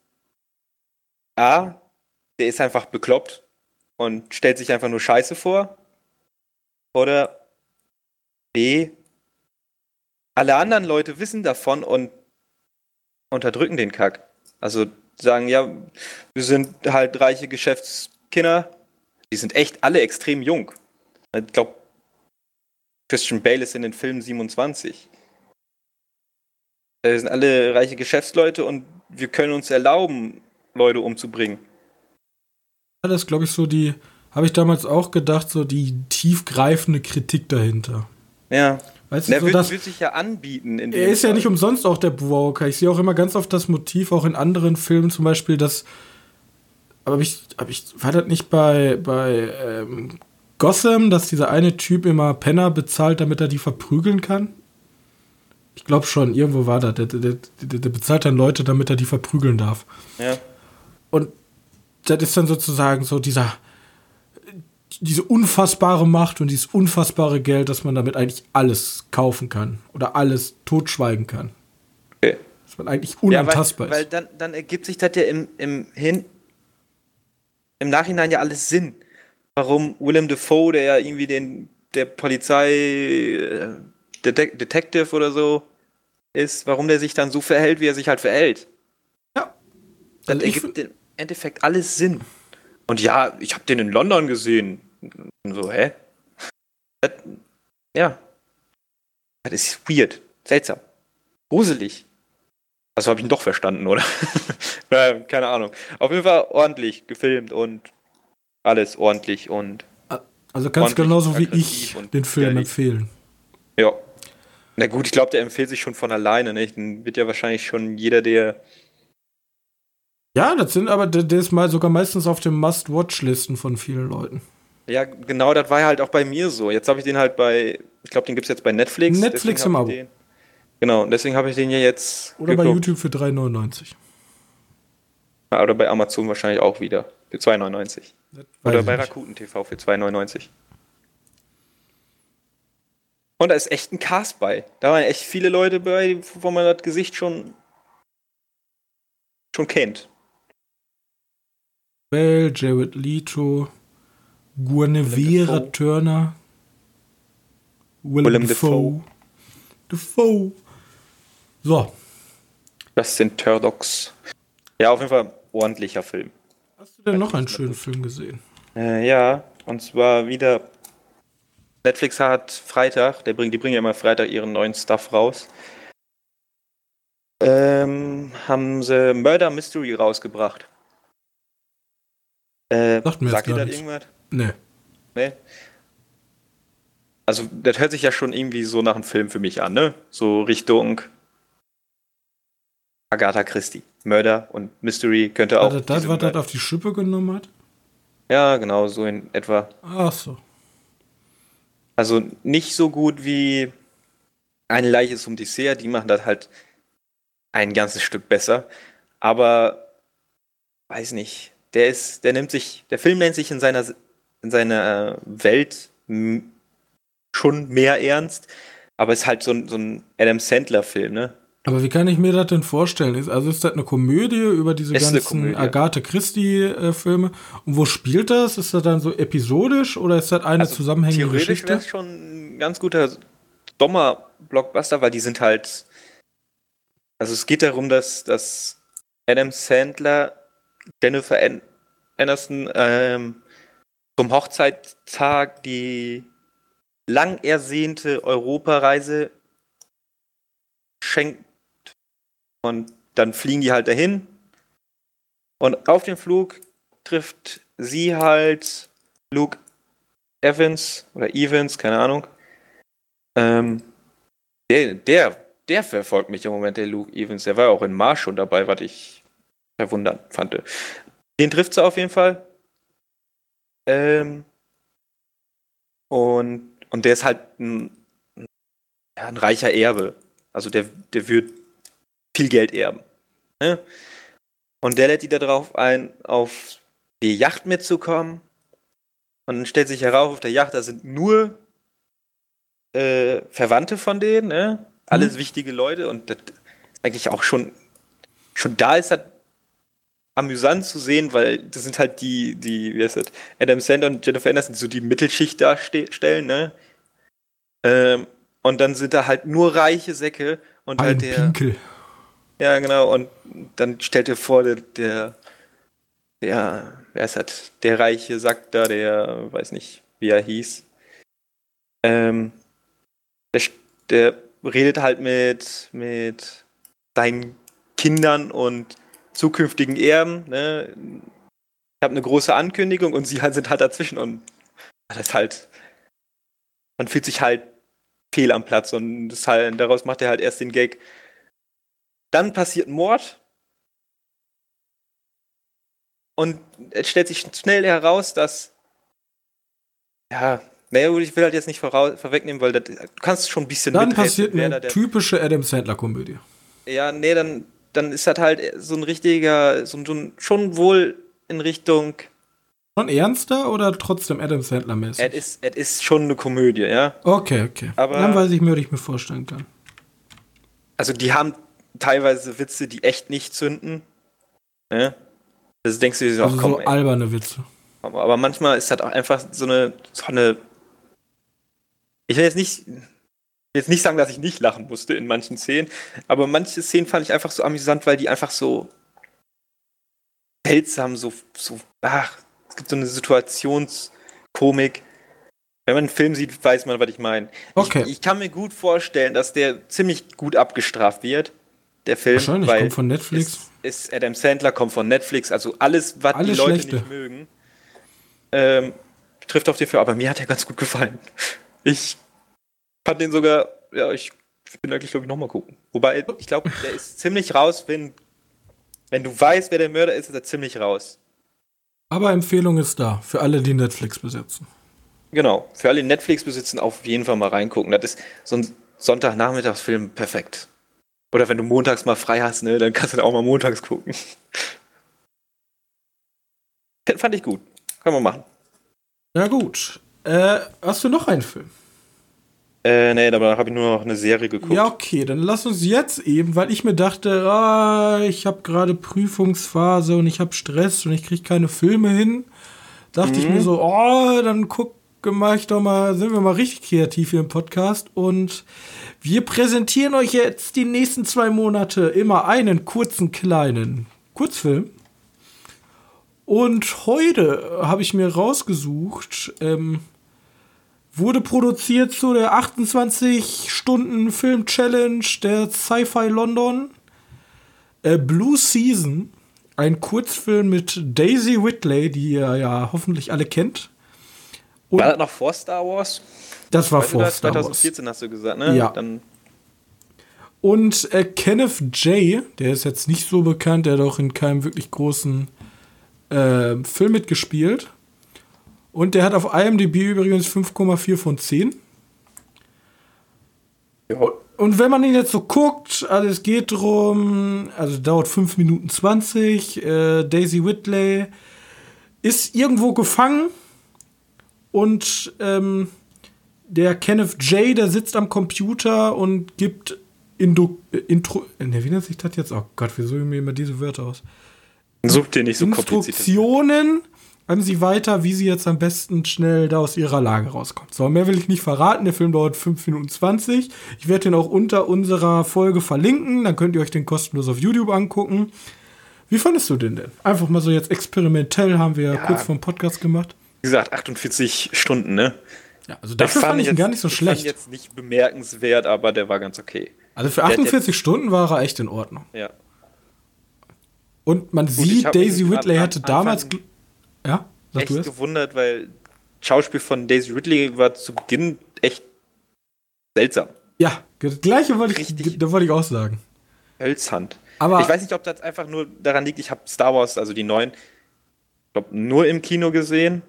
A, der ist einfach bekloppt und stellt sich einfach nur Scheiße vor. Oder B, alle anderen Leute wissen davon und unterdrücken den Kack. Also sagen, ja, wir sind halt reiche Geschäftskinder. Die sind echt alle extrem jung. Ich glaube, Christian Bale ist in den Filmen 27. Wir sind alle reiche Geschäftsleute und wir können uns erlauben, Leute umzubringen. Das ist, glaube ich, so die habe ich damals auch gedacht, so die tiefgreifende Kritik dahinter. Ja. Weißt du, so wird, das, wird sich ja anbieten. In er dem ist ja Fall. nicht umsonst auch der Walker. Ich sehe auch immer ganz oft das Motiv, auch in anderen Filmen zum Beispiel, dass. Aber ich, hab ich, war das nicht bei, bei ähm, Gotham, dass dieser eine Typ immer Penner bezahlt, damit er die verprügeln kann? Ich glaube schon, irgendwo war das. Der, der, der, bezahlt dann Leute, damit er die verprügeln darf. Ja. Und das ist dann sozusagen so dieser diese unfassbare Macht und dieses unfassbare Geld, dass man damit eigentlich alles kaufen kann oder alles totschweigen kann. Okay. Dass man eigentlich Ja, weil, unantastbar weil ist. dann, dann ergibt sich das ja im, im, Hin, im Nachhinein ja alles Sinn. Warum Willem Dafoe, der ja irgendwie den, der Polizei äh, Detec Detective oder so ist, warum der sich dann so verhält, wie er sich halt verhält. Ja. Das Also ergibt im Endeffekt alles Sinn. Und ja, ich habe den in London gesehen. Und so, hä? Das, ja. Das ist weird. Seltsam. Gruselig. Also habe ich ihn doch verstanden, oder? <laughs> keine Ahnung. Auf jeden Fall ordentlich gefilmt und alles ordentlich und Also kannst genauso wie ich und den Film empfehlen. ja. Na gut, ich glaube, der empfiehlt sich schon von alleine, ne? Dann wird ja wahrscheinlich schon jeder, der. Ja, das sind aber, der, der ist mal sogar meistens auf den Must-Watch-Listen von vielen Leuten. Ja, genau, das war ja halt auch bei mir so. Jetzt habe ich den halt bei, ich glaube, den gibt es jetzt bei Netflix. Netflix im Abo. Den, genau, und deswegen habe ich den ja jetzt. Oder bei geguckt. YouTube für 3,99. Ja, Oder bei Amazon wahrscheinlich auch wieder. Für 2,99. Oder bei. Rakuten TV für 2,99. Und da ist echt ein Cast bei. Da waren echt viele Leute bei, wo man das Gesicht schon schon kennt. Bell, Jared Leto, Guinevere. Turner, Willem, Willem Dafoe. Dafoe. So, Das sind Turdocs. Ja, auf jeden Fall ordentlicher Film. Hast du denn noch einen schönen Film gesehen? Äh, ja, und zwar wieder. Netflix hat Freitag, der bringt, die bringen ja immer Freitag ihren neuen Stuff raus. Ähm, haben sie Murder Mystery rausgebracht. Äh, Sagt mir sagt ihr nichts. irgendwas? Nee. Nee. Also, das hört sich ja schon irgendwie so nach einem Film für mich an, ne? So Richtung Agatha Christie. Murder und Mystery könnte War auch. das das, diese- was das auf die Schippe genommen hat? ja, genau, so in etwa. Ach so. Also nicht so gut wie eine Leiche zum Dessert, die machen das halt ein ganzes Stück besser. Aber weiß nicht, der ist, der nimmt sich, der Film nennt sich in seiner in seiner Welt m- schon mehr ernst, aber ist halt so ein, so ein Adam Sandler-Film, ne? Aber wie kann ich mir das denn vorstellen? Ist, also ist das eine Komödie über diese Ist ganzen. Agathe Christie-Filme? Und wo spielt das? Ist das dann so episodisch oder ist das eine Also zusammenhängende Theoretisch Geschichte? wäre es schon ein ganz guter Sommer-Blockbuster, weil die sind halt. Also es geht darum, dass, dass Adam Sandler Jennifer An Aniston ähm, zum Hochzeitstag die lang ersehnte Europareise schenkt. Und dann fliegen die halt dahin. Und auf dem Flug trifft sie halt Luke Evans oder Evans, keine Ahnung. Ähm, der, der, der verfolgt mich im Moment, der Luke Evans. Der war ja auch in Mars schon dabei, was ich verwundert fand. Den trifft sie auf jeden Fall. Ähm, und, und der ist halt ein, ein reicher Erbe. Also der, der wird viel Geld erben. Ne? Und der lädt die darauf ein, auf die Yacht mitzukommen. Und dann stellt sich heraus, auf der Yacht, da sind nur äh, Verwandte von denen, ne? Alles wichtige Leute und das ist eigentlich auch schon, schon da ist das amüsant zu sehen, weil das sind halt die, die, wie heißt das, Adam Sandler und Jennifer die so die Mittelschicht darstellen, ne? Ähm, und dann sind da halt nur reiche Säcke und Ein halt der. Pinkel. Ja, genau. Und dann stellt dir vor, der, der, der, wer ist das? Der reiche Sack da, der, weiß nicht, wie er hieß. Ähm, der, der redet halt mit, mit seinen Kindern und zukünftigen Erben, ne? habe eine große Ankündigung und sie halt sind halt dazwischen und das ist halt, man fühlt sich halt fehl am Platz und das halt, daraus macht er halt erst den Gag. Dann passiert ein Mord und es stellt sich schnell heraus, dass ja, naja, ich will halt jetzt nicht vorwegnehmen, weil das, du kannst schon ein bisschen Dann passiert eine typische Adam Sandler-Komödie. Ja, nee, dann, dann ist das halt so ein richtiger, so ein, schon wohl in Richtung. Schon ernster oder trotzdem Adam Sandler-mäßig? Es ist, es ist schon eine Komödie, ja. Okay, okay. Aber, dann weiß ich mir, was ich mir vorstellen kann. Also, die haben teilweise Witze, die echt nicht zünden. Ja? Das denkst du dir so, also komm, so ey. alberne Witze. Aber manchmal ist das auch einfach so eine, so eine. Ich will jetzt nicht, jetzt nicht sagen, dass ich nicht lachen musste in manchen Szenen, aber manche Szenen fand ich einfach so amüsant, weil die einfach so seltsam, so, so, ach, es gibt so eine Situationskomik. Wenn man einen Film sieht, weiß man, was ich meine. Okay. Ich, ich, kann mir gut vorstellen, dass der ziemlich gut abgestraft wird, der Film. Wahrscheinlich, weil kommt von Netflix. Ist, ist Adam Sandler, kommt von Netflix, also alles, was alles die Leute Schlechte. nicht mögen, ähm, trifft auf den Film. Aber mir hat er ganz gut gefallen. Ich fand den sogar, ja, ich bin eigentlich, glaube ich, nochmal gucken. Wobei, ich glaube, der ist ziemlich raus, wenn wenn du weißt, wer der Mörder ist, ist er ziemlich raus. Aber Empfehlung ist da, für alle, die Netflix besitzen. Genau, für alle, die Netflix besitzen, auf jeden Fall mal reingucken. Das ist so ein Sonntagnachmittagsfilm perfekt. Oder wenn du montags mal frei hast, ne, dann kannst du da auch mal montags gucken. <laughs> Fand ich gut. Kann man machen. Ja, gut. Äh, hast du noch einen Film? Äh, nee, aber habe ich nur noch eine Serie geguckt. Ja, okay, dann lass uns jetzt eben, weil ich mir dachte, ah, ich habe gerade Prüfungsphase und ich habe Stress und ich kriege keine Filme hin. Dachte mhm. ich mir so, oh, dann guck, mach ich doch mal, sind wir mal richtig kreativ hier im Podcast und wir präsentieren euch jetzt die nächsten zwei Monate immer einen kurzen, kleinen Kurzfilm. Und heute habe ich mir rausgesucht, ähm, Wurde produziert zu der 28-Stunden-Film-Challenge der Sci-Fi London. Äh, Blue Season, ein Kurzfilm mit Daisy Whitley, die ihr ja hoffentlich alle kennt. Und war das noch vor Star Wars? Das war vor das, Star 2014 Wars. hast du gesagt, ne? Ja. Dann und äh, Kenneth J., der ist jetzt nicht so bekannt, der hat auch in keinem wirklich großen äh, Film mitgespielt. Und der hat auf IMDb übrigens 5,4 von 10. Ja. Und wenn man ihn jetzt so guckt, also es geht drum, also dauert 5 Minuten 20, äh, Daisy Whitley ist irgendwo gefangen und ähm, der Kenneth J., der sitzt am Computer und gibt Indo, Intro, ne, wie nennt sich das jetzt? Oh Gott, wie suche ich mir immer diese Wörter aus? Such dir nicht so Instruktionen an sie weiter, wie sie jetzt am besten schnell da aus ihrer Lage rauskommt. So, mehr will ich nicht verraten. Der Film dauert 5 Minuten 20. Ich werde den auch unter unserer Folge verlinken. Dann könnt ihr euch den kostenlos auf YouTube angucken. Wie fandest du den denn? Einfach mal so jetzt experimentell haben wir ja. kurz vor dem Podcast gemacht. Wie gesagt, 48 Stunden, ne? Ja, also dafür fand, fand ich ihn gar nicht so schlecht. Ich fand jetzt nicht bemerkenswert, aber der war ganz okay. Also für 48 Stunden war er echt in Ordnung. Ja. Und man Gut, sieht, Daisy Whitley hatte damals ja? Sag echt gewundert, weil Schauspiel von Daisy Ridley war zu Beginn echt seltsam. Ja, das gleiche wollte ich, da wollte ich auch sagen. Hölzhand. Aber ich weiß nicht, ob das einfach nur daran liegt, ich habe Star Wars, also die neuen, glaube nur im Kino gesehen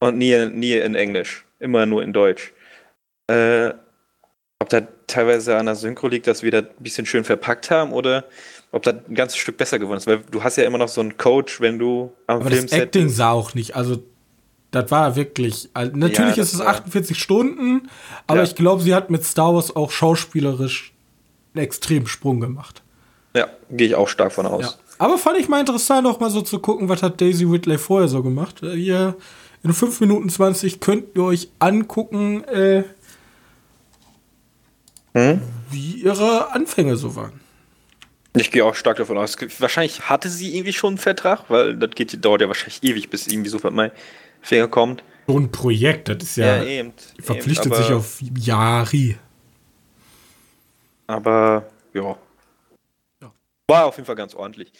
und nie, nie in Englisch, immer nur in Deutsch. Äh, ob da teilweise an der Synchro liegt, dass wir das ein bisschen schön verpackt haben oder ob das ein ganzes Stück besser geworden ist. Weil du hast ja immer noch so einen Coach, wenn du am Aber Filmset das Acting bist. sah auch nicht, also das war wirklich, also natürlich ja, ist es 48 Stunden, aber ja. ich glaube, sie hat mit Star Wars auch schauspielerisch einen extremen Sprung gemacht. Ja, gehe ich auch stark von aus. Ja. Aber fand ich mal interessant, auch mal so zu gucken, was hat Daisy Whitley vorher so gemacht. Äh, hier in 5 Minuten 20 könnt ihr euch angucken, äh, hm? wie ihre Anfänge so waren. Ich gehe auch stark davon aus. Wahrscheinlich hatte sie irgendwie schon einen Vertrag, weil das geht, dauert ja wahrscheinlich ewig, bis irgendwie so mein Finger kommt. So ein Projekt, das ist ja, ja eben, verpflichtet eben, sich auf Jahre. Aber ja. ja. War auf jeden Fall ganz ordentlich.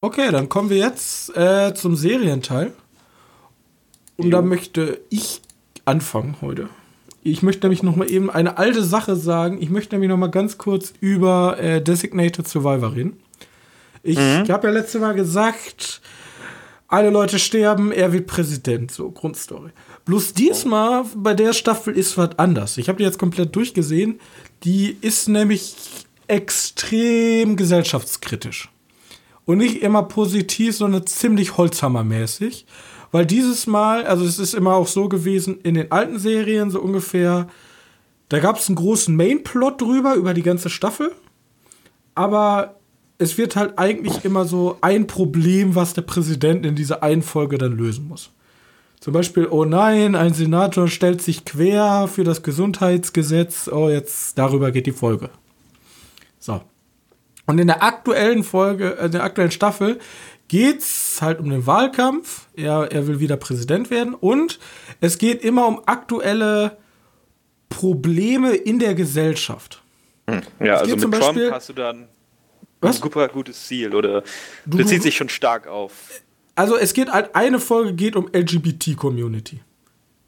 Okay, dann kommen wir jetzt äh, zum Serienteil. Und da möchte ich anfangen heute. Ich möchte nämlich noch mal eben eine alte Sache sagen. Ich möchte nämlich noch mal ganz kurz über äh, Designated Survivor reden. Ich mhm. habe ja letztes Mal gesagt, alle Leute sterben, er wird Präsident, so Grundstory. Bloß diesmal bei der Staffel ist was anders. Ich habe die jetzt komplett durchgesehen. Die ist nämlich extrem gesellschaftskritisch. Und nicht immer positiv, sondern ziemlich holzhammermäßig. Weil dieses Mal, also es ist immer auch so gewesen, in den alten Serien so ungefähr, da gab es einen großen Mainplot drüber, über die ganze Staffel. Aber es wird halt eigentlich immer so ein Problem, was der Präsident in dieser einen Folge dann lösen muss. Zum Beispiel, oh nein, ein Senator stellt sich quer für das Gesundheitsgesetz. Oh, jetzt darüber geht die Folge. So. Und in der aktuellen Folge, in der aktuellen Staffel geht's halt um den Wahlkampf. Er, er will wieder Präsident werden. Und es geht immer um aktuelle Probleme in der Gesellschaft. Hm. Ja, es also mit Trump Beispiel, hast du dann was? ein super gutes Ziel oder du, bezieht sich schon stark auf. Also es geht halt, eine Folge geht um LGBT-Community.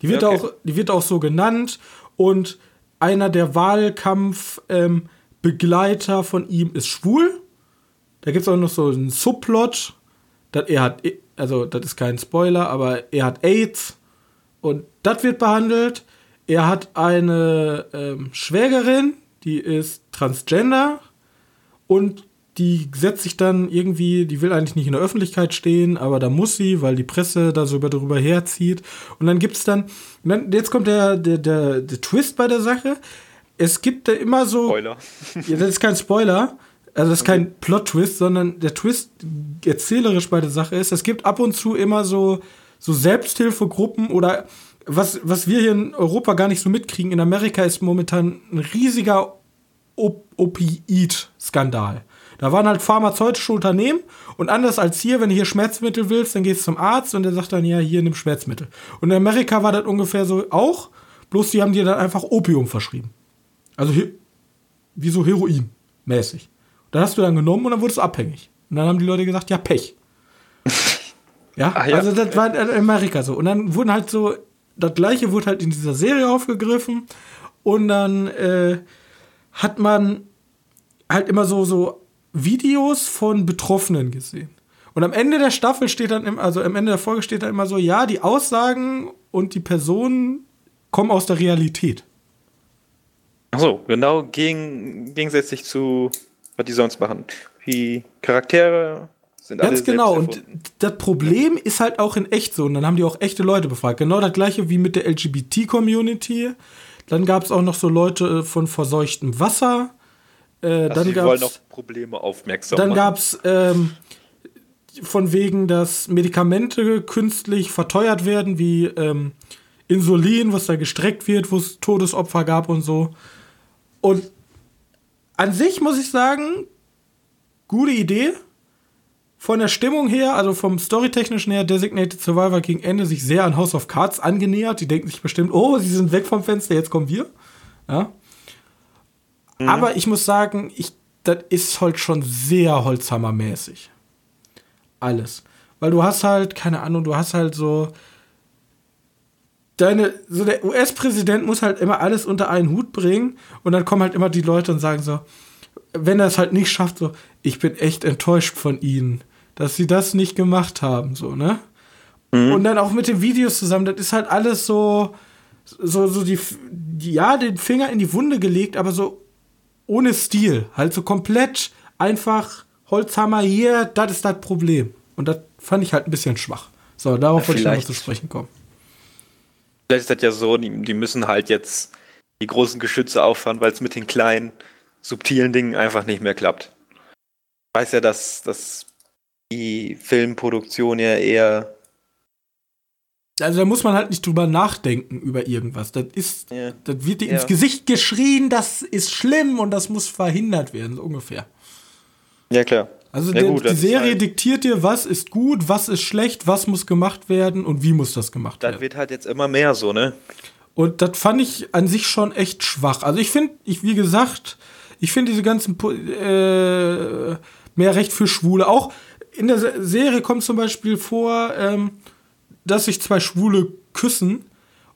Die wird, okay. auch, die wird auch so genannt und einer der Wahlkampf- ähm, von ihm ist schwul. Da gibt es auch noch so einen Subplot. Dass er hat, also das ist kein Spoiler, aber er hat AIDS und das wird behandelt. Er hat eine ähm, Schwägerin, die ist transgender und die setzt sich dann irgendwie, die will eigentlich nicht in der Öffentlichkeit stehen, aber da muss sie, weil die Presse da so darüber herzieht. Und dann gibt es dann, dann, jetzt kommt der, der, der, der Twist bei der Sache es gibt da immer so. Spoiler. ja, das ist kein Spoiler. Also, das ist kein Plot-Twist, sondern der Twist erzählerisch bei der Sache ist, es gibt ab und zu immer so, so Selbsthilfegruppen oder was, was wir hier in Europa gar nicht so mitkriegen. In Amerika ist momentan ein riesiger Op Opioid-Skandal. Da waren halt pharmazeutische Unternehmen und anders als hier, wenn du hier Schmerzmittel willst, dann gehst du zum Arzt und der sagt dann, ja, hier nimm Schmerzmittel. Und in Amerika war das ungefähr so auch, bloß die haben dir dann einfach Opium verschrieben. Also wie so Heroin mäßig. Dann hast du dann genommen und dann wurdest du abhängig. Und dann haben die Leute gesagt, ja, Pech. <laughs> ja? ja, also das war in Amerika so. Und dann wurden halt so, das gleiche wurde halt in dieser Serie aufgegriffen. Und dann äh, hat man halt immer so, so Videos von Betroffenen gesehen. Und am Ende der Staffel steht dann, im, also am Ende der Folge steht dann immer so, ja, die Aussagen und die Personen kommen aus der Realität. Achso, genau gegen, gegensätzlich zu, was die sonst machen. Die Charaktere sind Ganz genau, und das Problem ist halt auch in echt so. Und dann haben die auch echte Leute befragt. Genau das gleiche wie mit der LGBT-Community. Dann gab es auch noch so Leute von verseuchtem Wasser. Äh, also dann die wollen auf Probleme aufmerksam Dann gab es ähm, von wegen, dass Medikamente künstlich verteuert werden, wie ähm, Insulin, was da gestreckt wird, wo es Todesopfer gab und so. Und an sich muss ich sagen, gute Idee. Von der Stimmung her, also vom Storytechnischen her, Designated Survivor gegen Ende sich sehr an House of Cards angenähert. Die denken sich bestimmt, oh, sie sind weg vom Fenster, jetzt kommen wir. Ja. Mhm. Aber ich muss sagen, ich, das ist halt schon sehr Holzhammermäßig. Alles. Weil du hast halt, keine Ahnung, du hast halt so, deine, so der US-Präsident muss halt immer alles unter einen Hut bringen und dann kommen halt immer die Leute und sagen so, wenn er es halt nicht schafft, so, ich bin echt enttäuscht von ihnen, dass sie das nicht gemacht haben, so, ne? Mhm. Und dann auch mit den Videos zusammen, das ist halt alles so, so, so die, ja, den Finger in die Wunde gelegt, aber so ohne Stil. Halt so komplett einfach Holzhammer hier, das ist das Problem. Und das fand ich halt ein bisschen schwach. So, darauf ja, wollte ich noch zu sprechen kommen. Vielleicht ist das ja so, die, die müssen halt jetzt die großen Geschütze auffahren, weil es mit den kleinen, subtilen Dingen einfach nicht mehr klappt. Ich weiß ja, dass, dass die Filmproduktion ja eher. Also da muss man halt nicht drüber nachdenken über irgendwas. Das ist, ja. das wird dir ja. ins Gesicht geschrien, das ist schlimm und das muss verhindert werden, so ungefähr. Ja, klar. Also ja, gut, die Serie halt diktiert dir, was ist gut, was ist schlecht, was muss gemacht werden und wie muss das gemacht werden. Das wird halt jetzt immer mehr so, ne? Und das fand ich an sich schon echt schwach. Also ich finde, ich, wie gesagt, ich finde diese ganzen äh, mehr Recht für Schwule auch. in der Serie kommt zum Beispiel vor, ähm, dass sich zwei Schwule küssen.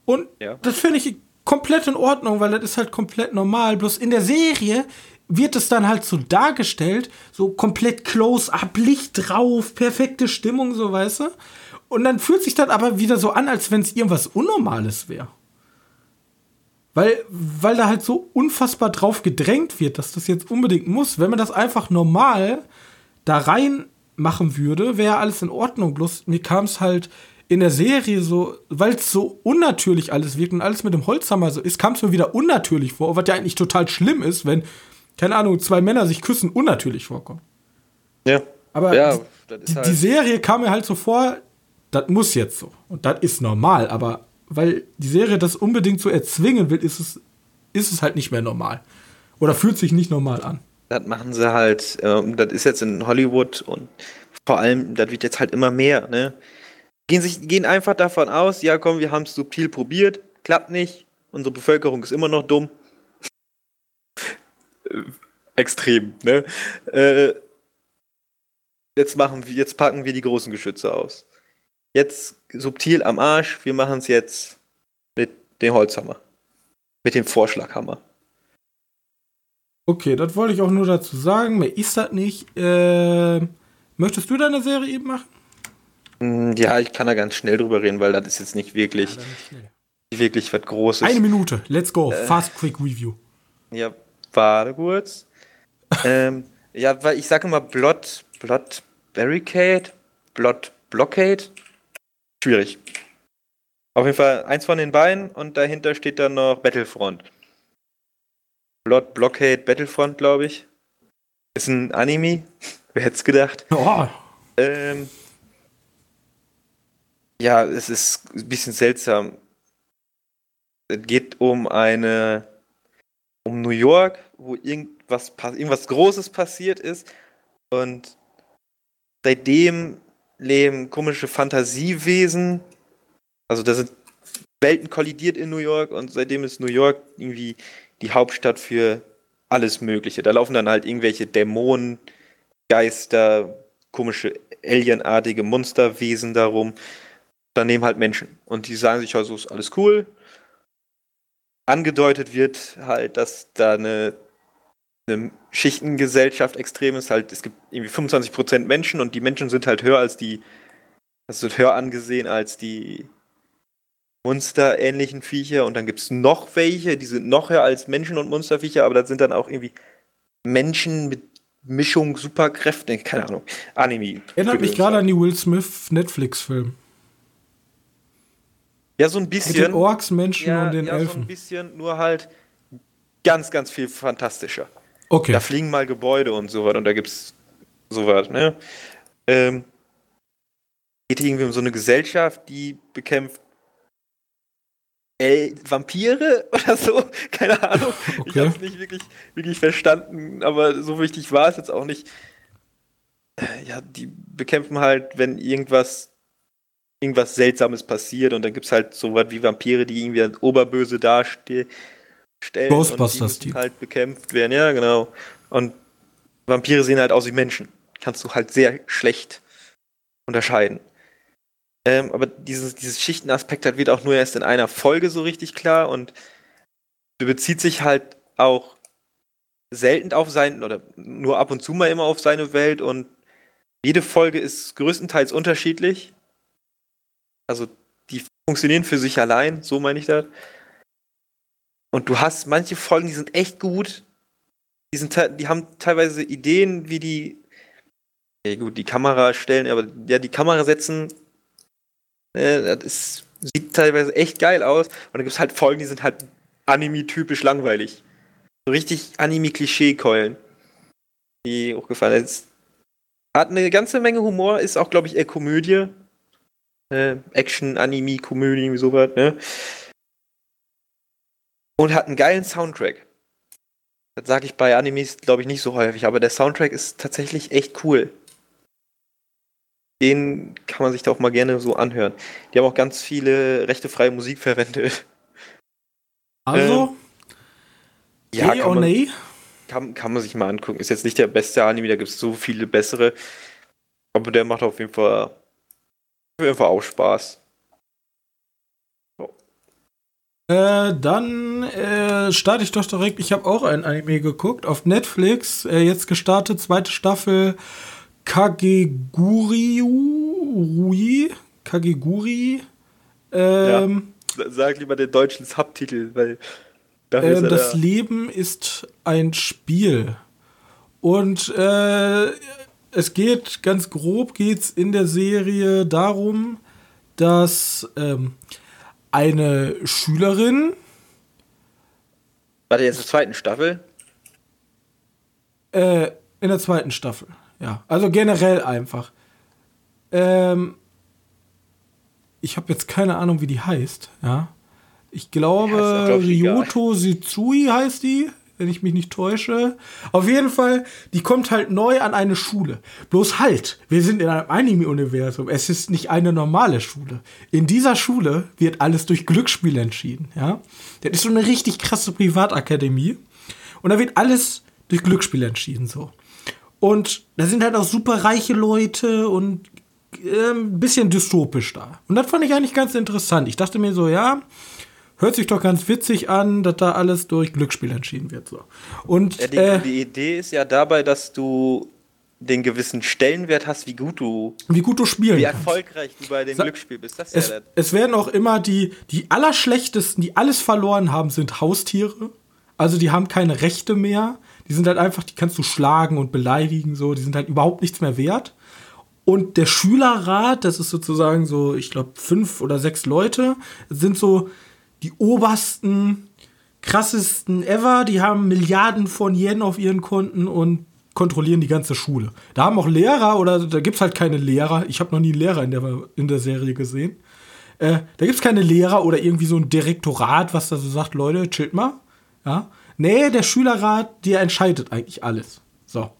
Und ja. das finde ich komplett in Ordnung, weil das ist halt komplett normal. Bloß in der Serie wird es dann halt so dargestellt, so komplett close-up, Licht drauf, perfekte Stimmung, so weißt du. Und dann fühlt sich das aber wieder so an, als wenn es irgendwas Unnormales wäre. Weil, weil da halt so unfassbar drauf gedrängt wird, dass das jetzt unbedingt muss. Wenn man das einfach normal da rein machen würde, wäre alles in Ordnung. Bloß mir kam es halt in der Serie so, weil es so unnatürlich alles wirkt und alles mit dem Holzhammer so ist, kam es mir wieder unnatürlich vor, was ja eigentlich total schlimm ist, wenn, keine Ahnung, zwei Männer sich küssen, unnatürlich vorkommen. Ja. Aber ja, die, halt die Serie kam mir halt so vor, das muss jetzt so. Und das ist normal, aber weil die Serie das unbedingt so erzwingen will, ist es, ist es halt nicht mehr normal. Oder fühlt sich nicht normal an. Das machen sie halt, ähm, das ist jetzt in Hollywood und vor allem, das wird jetzt halt immer mehr, ne? Gehen, sich, gehen einfach davon aus, ja komm, wir haben es subtil probiert, klappt nicht, unsere Bevölkerung ist immer noch dumm. Äh, extrem, ne? Äh, jetzt machen wir, jetzt packen wir die großen Geschütze aus jetzt subtil am Arsch, wir machen es jetzt mit dem Holzhammer. Mit dem Vorschlaghammer. Okay, das wollte ich auch nur dazu sagen. Mehr ist das nicht. Äh, möchtest du deine Serie eben machen? Mm, ja, ich kann da ganz schnell drüber reden, weil das ist jetzt nicht wirklich, ja, wirklich was Großes. Eine Minute, let's go. Äh, Fast Quick Review. Ja, warte kurz. ähm, ja, weil ich sage immer Blood, Blood Barricade, Blood Blockade schwierig. Auf jeden Fall eins von den beiden und dahinter steht dann noch Battlefront. Blood Blockade Battlefront, glaube ich. Ist ein Anime. <laughs> Wer hätte es gedacht? Oh. Ähm, ja, es ist ein bisschen seltsam. Es geht um eine, um New York, wo irgendwas, irgendwas Großes passiert ist und seitdem leben komische Fantasiewesen. Also da sind Welten kollidiert in New York und seitdem ist New York irgendwie die Hauptstadt für alles Mögliche. Da laufen dann halt irgendwelche Dämonen, Geister, komische alienartige Monsterwesen darum. Daneben halt Menschen. Und die sagen sich also, ist alles cool. Angedeutet wird halt, dass da eine eine Schichtengesellschaft extrem ist. Halt, es gibt irgendwie 25% Menschen und die Menschen sind halt höher als die, also wird höher angesehen als die monsterähnlichen Viecher und dann gibt es noch welche, die sind noch höher als Menschen und Monsterviecher, aber das sind dann auch irgendwie Menschen mit Mischung Superkräfte, keine Ahnung, Anime. Erinnert mich gerade an die Will Smith Netflix-Film. Ja, so ein bisschen. Mit den Orks, Menschen ja, und den ja, Elfen. so ein bisschen, nur halt ganz, ganz viel fantastischer. Okay. Da fliegen mal Gebäude und so was und da gibt's sowas, ne? Ähm, geht irgendwie um so eine Gesellschaft, die bekämpft El Vampire <laughs> oder so, keine Ahnung. Okay. Ich habe es nicht wirklich, wirklich verstanden, aber so wichtig war es jetzt auch nicht. Äh, ja, die bekämpfen halt, wenn irgendwas irgendwas Seltsames passiert und dann gibt es halt so was wie Vampire, die irgendwie als Oberböse dastehen Ghostbusters und die halt bekämpft werden. Ja, genau. Und Vampire sehen halt aus wie Menschen. Kannst du halt sehr schlecht unterscheiden. Ähm, aber dieses, dieses Schichtenaspekt halt wird auch nur erst in einer Folge so richtig klar und bezieht sich halt auch selten auf sein oder nur ab und zu mal immer auf seine Welt und jede Folge ist größtenteils unterschiedlich. Also die funktionieren für sich allein, so meine ich das. Und du hast manche Folgen, die sind echt gut. Die, sind, die haben teilweise Ideen, wie die, ja gut, die Kamera stellen, aber ja, die Kamera setzen, äh, das ist, sieht teilweise echt geil aus. Und dann gibt es halt Folgen, die sind halt Anime-typisch langweilig. So richtig Anime-Klischee-Keulen. Die hochgefallen ist. Hat eine ganze Menge Humor, ist auch, glaube ich, eher Komödie. Äh, Action, Anime, Komödie, wie sowas, ne? Und hat einen geilen Soundtrack. Das sage ich bei Animes, glaube ich, nicht so häufig, aber der Soundtrack ist tatsächlich echt cool. Den kann man sich da auch mal gerne so anhören. Die haben auch ganz viele rechtefreie Musik verwendet. Also? Ähm, ja, kann man, kann, kann man sich mal angucken. Ist jetzt nicht der beste Anime, da gibt es so viele bessere. Aber der macht auf jeden Fall, Fall auch Spaß. Äh, dann äh, starte ich doch direkt. Ich habe auch ein Anime geguckt auf Netflix. Äh, jetzt gestartet, zweite Staffel Kageguri. Rui, Kageguri. Ähm, ja, sag lieber den deutschen Subtitel, weil äh, das da. Leben ist ein Spiel. Und äh, es geht ganz grob geht's in der Serie darum, dass ähm, eine Schülerin. Warte, jetzt in der zweiten Staffel? Äh, in der zweiten Staffel, ja. Also generell einfach. Ähm, ich habe jetzt keine Ahnung, wie die heißt, ja. Ich glaube, ja, Ryoto Sitsui heißt die wenn ich mich nicht täusche. Auf jeden Fall, die kommt halt neu an eine Schule. Bloß halt, wir sind in einem Anime-Universum. Es ist nicht eine normale Schule. In dieser Schule wird alles durch Glücksspiel entschieden, ja. Das ist so eine richtig krasse Privatakademie. Und da wird alles durch Glücksspiel entschieden, so. Und da sind halt auch super reiche Leute und äh, ein bisschen dystopisch da. Und das fand ich eigentlich ganz interessant. Ich dachte mir so, ja, hört sich doch ganz witzig an, dass da alles durch Glücksspiel entschieden wird. So. Und, ja, die, äh, die Idee ist ja dabei, dass du den gewissen Stellenwert hast, wie gut du wie gut du spielen wie erfolgreich du bei dem Sa Glücksspiel bist. Das es, ja es werden auch immer die die allerschlechtesten, die alles verloren haben, sind Haustiere. Also die haben keine Rechte mehr. Die sind halt einfach, die kannst du schlagen und beleidigen so. Die sind halt überhaupt nichts mehr wert. Und der Schülerrat, das ist sozusagen so, ich glaube fünf oder sechs Leute, sind so die obersten, krassesten ever. Die haben Milliarden von Yen auf ihren Konten und kontrollieren die ganze Schule. Da haben auch Lehrer oder da gibt es halt keine Lehrer. Ich habe noch nie einen Lehrer in der, in der Serie gesehen. Äh, da gibt es keine Lehrer oder irgendwie so ein Direktorat, was da so sagt, Leute, chillt mal. Ja. Nee, der Schülerrat, der entscheidet eigentlich alles. So.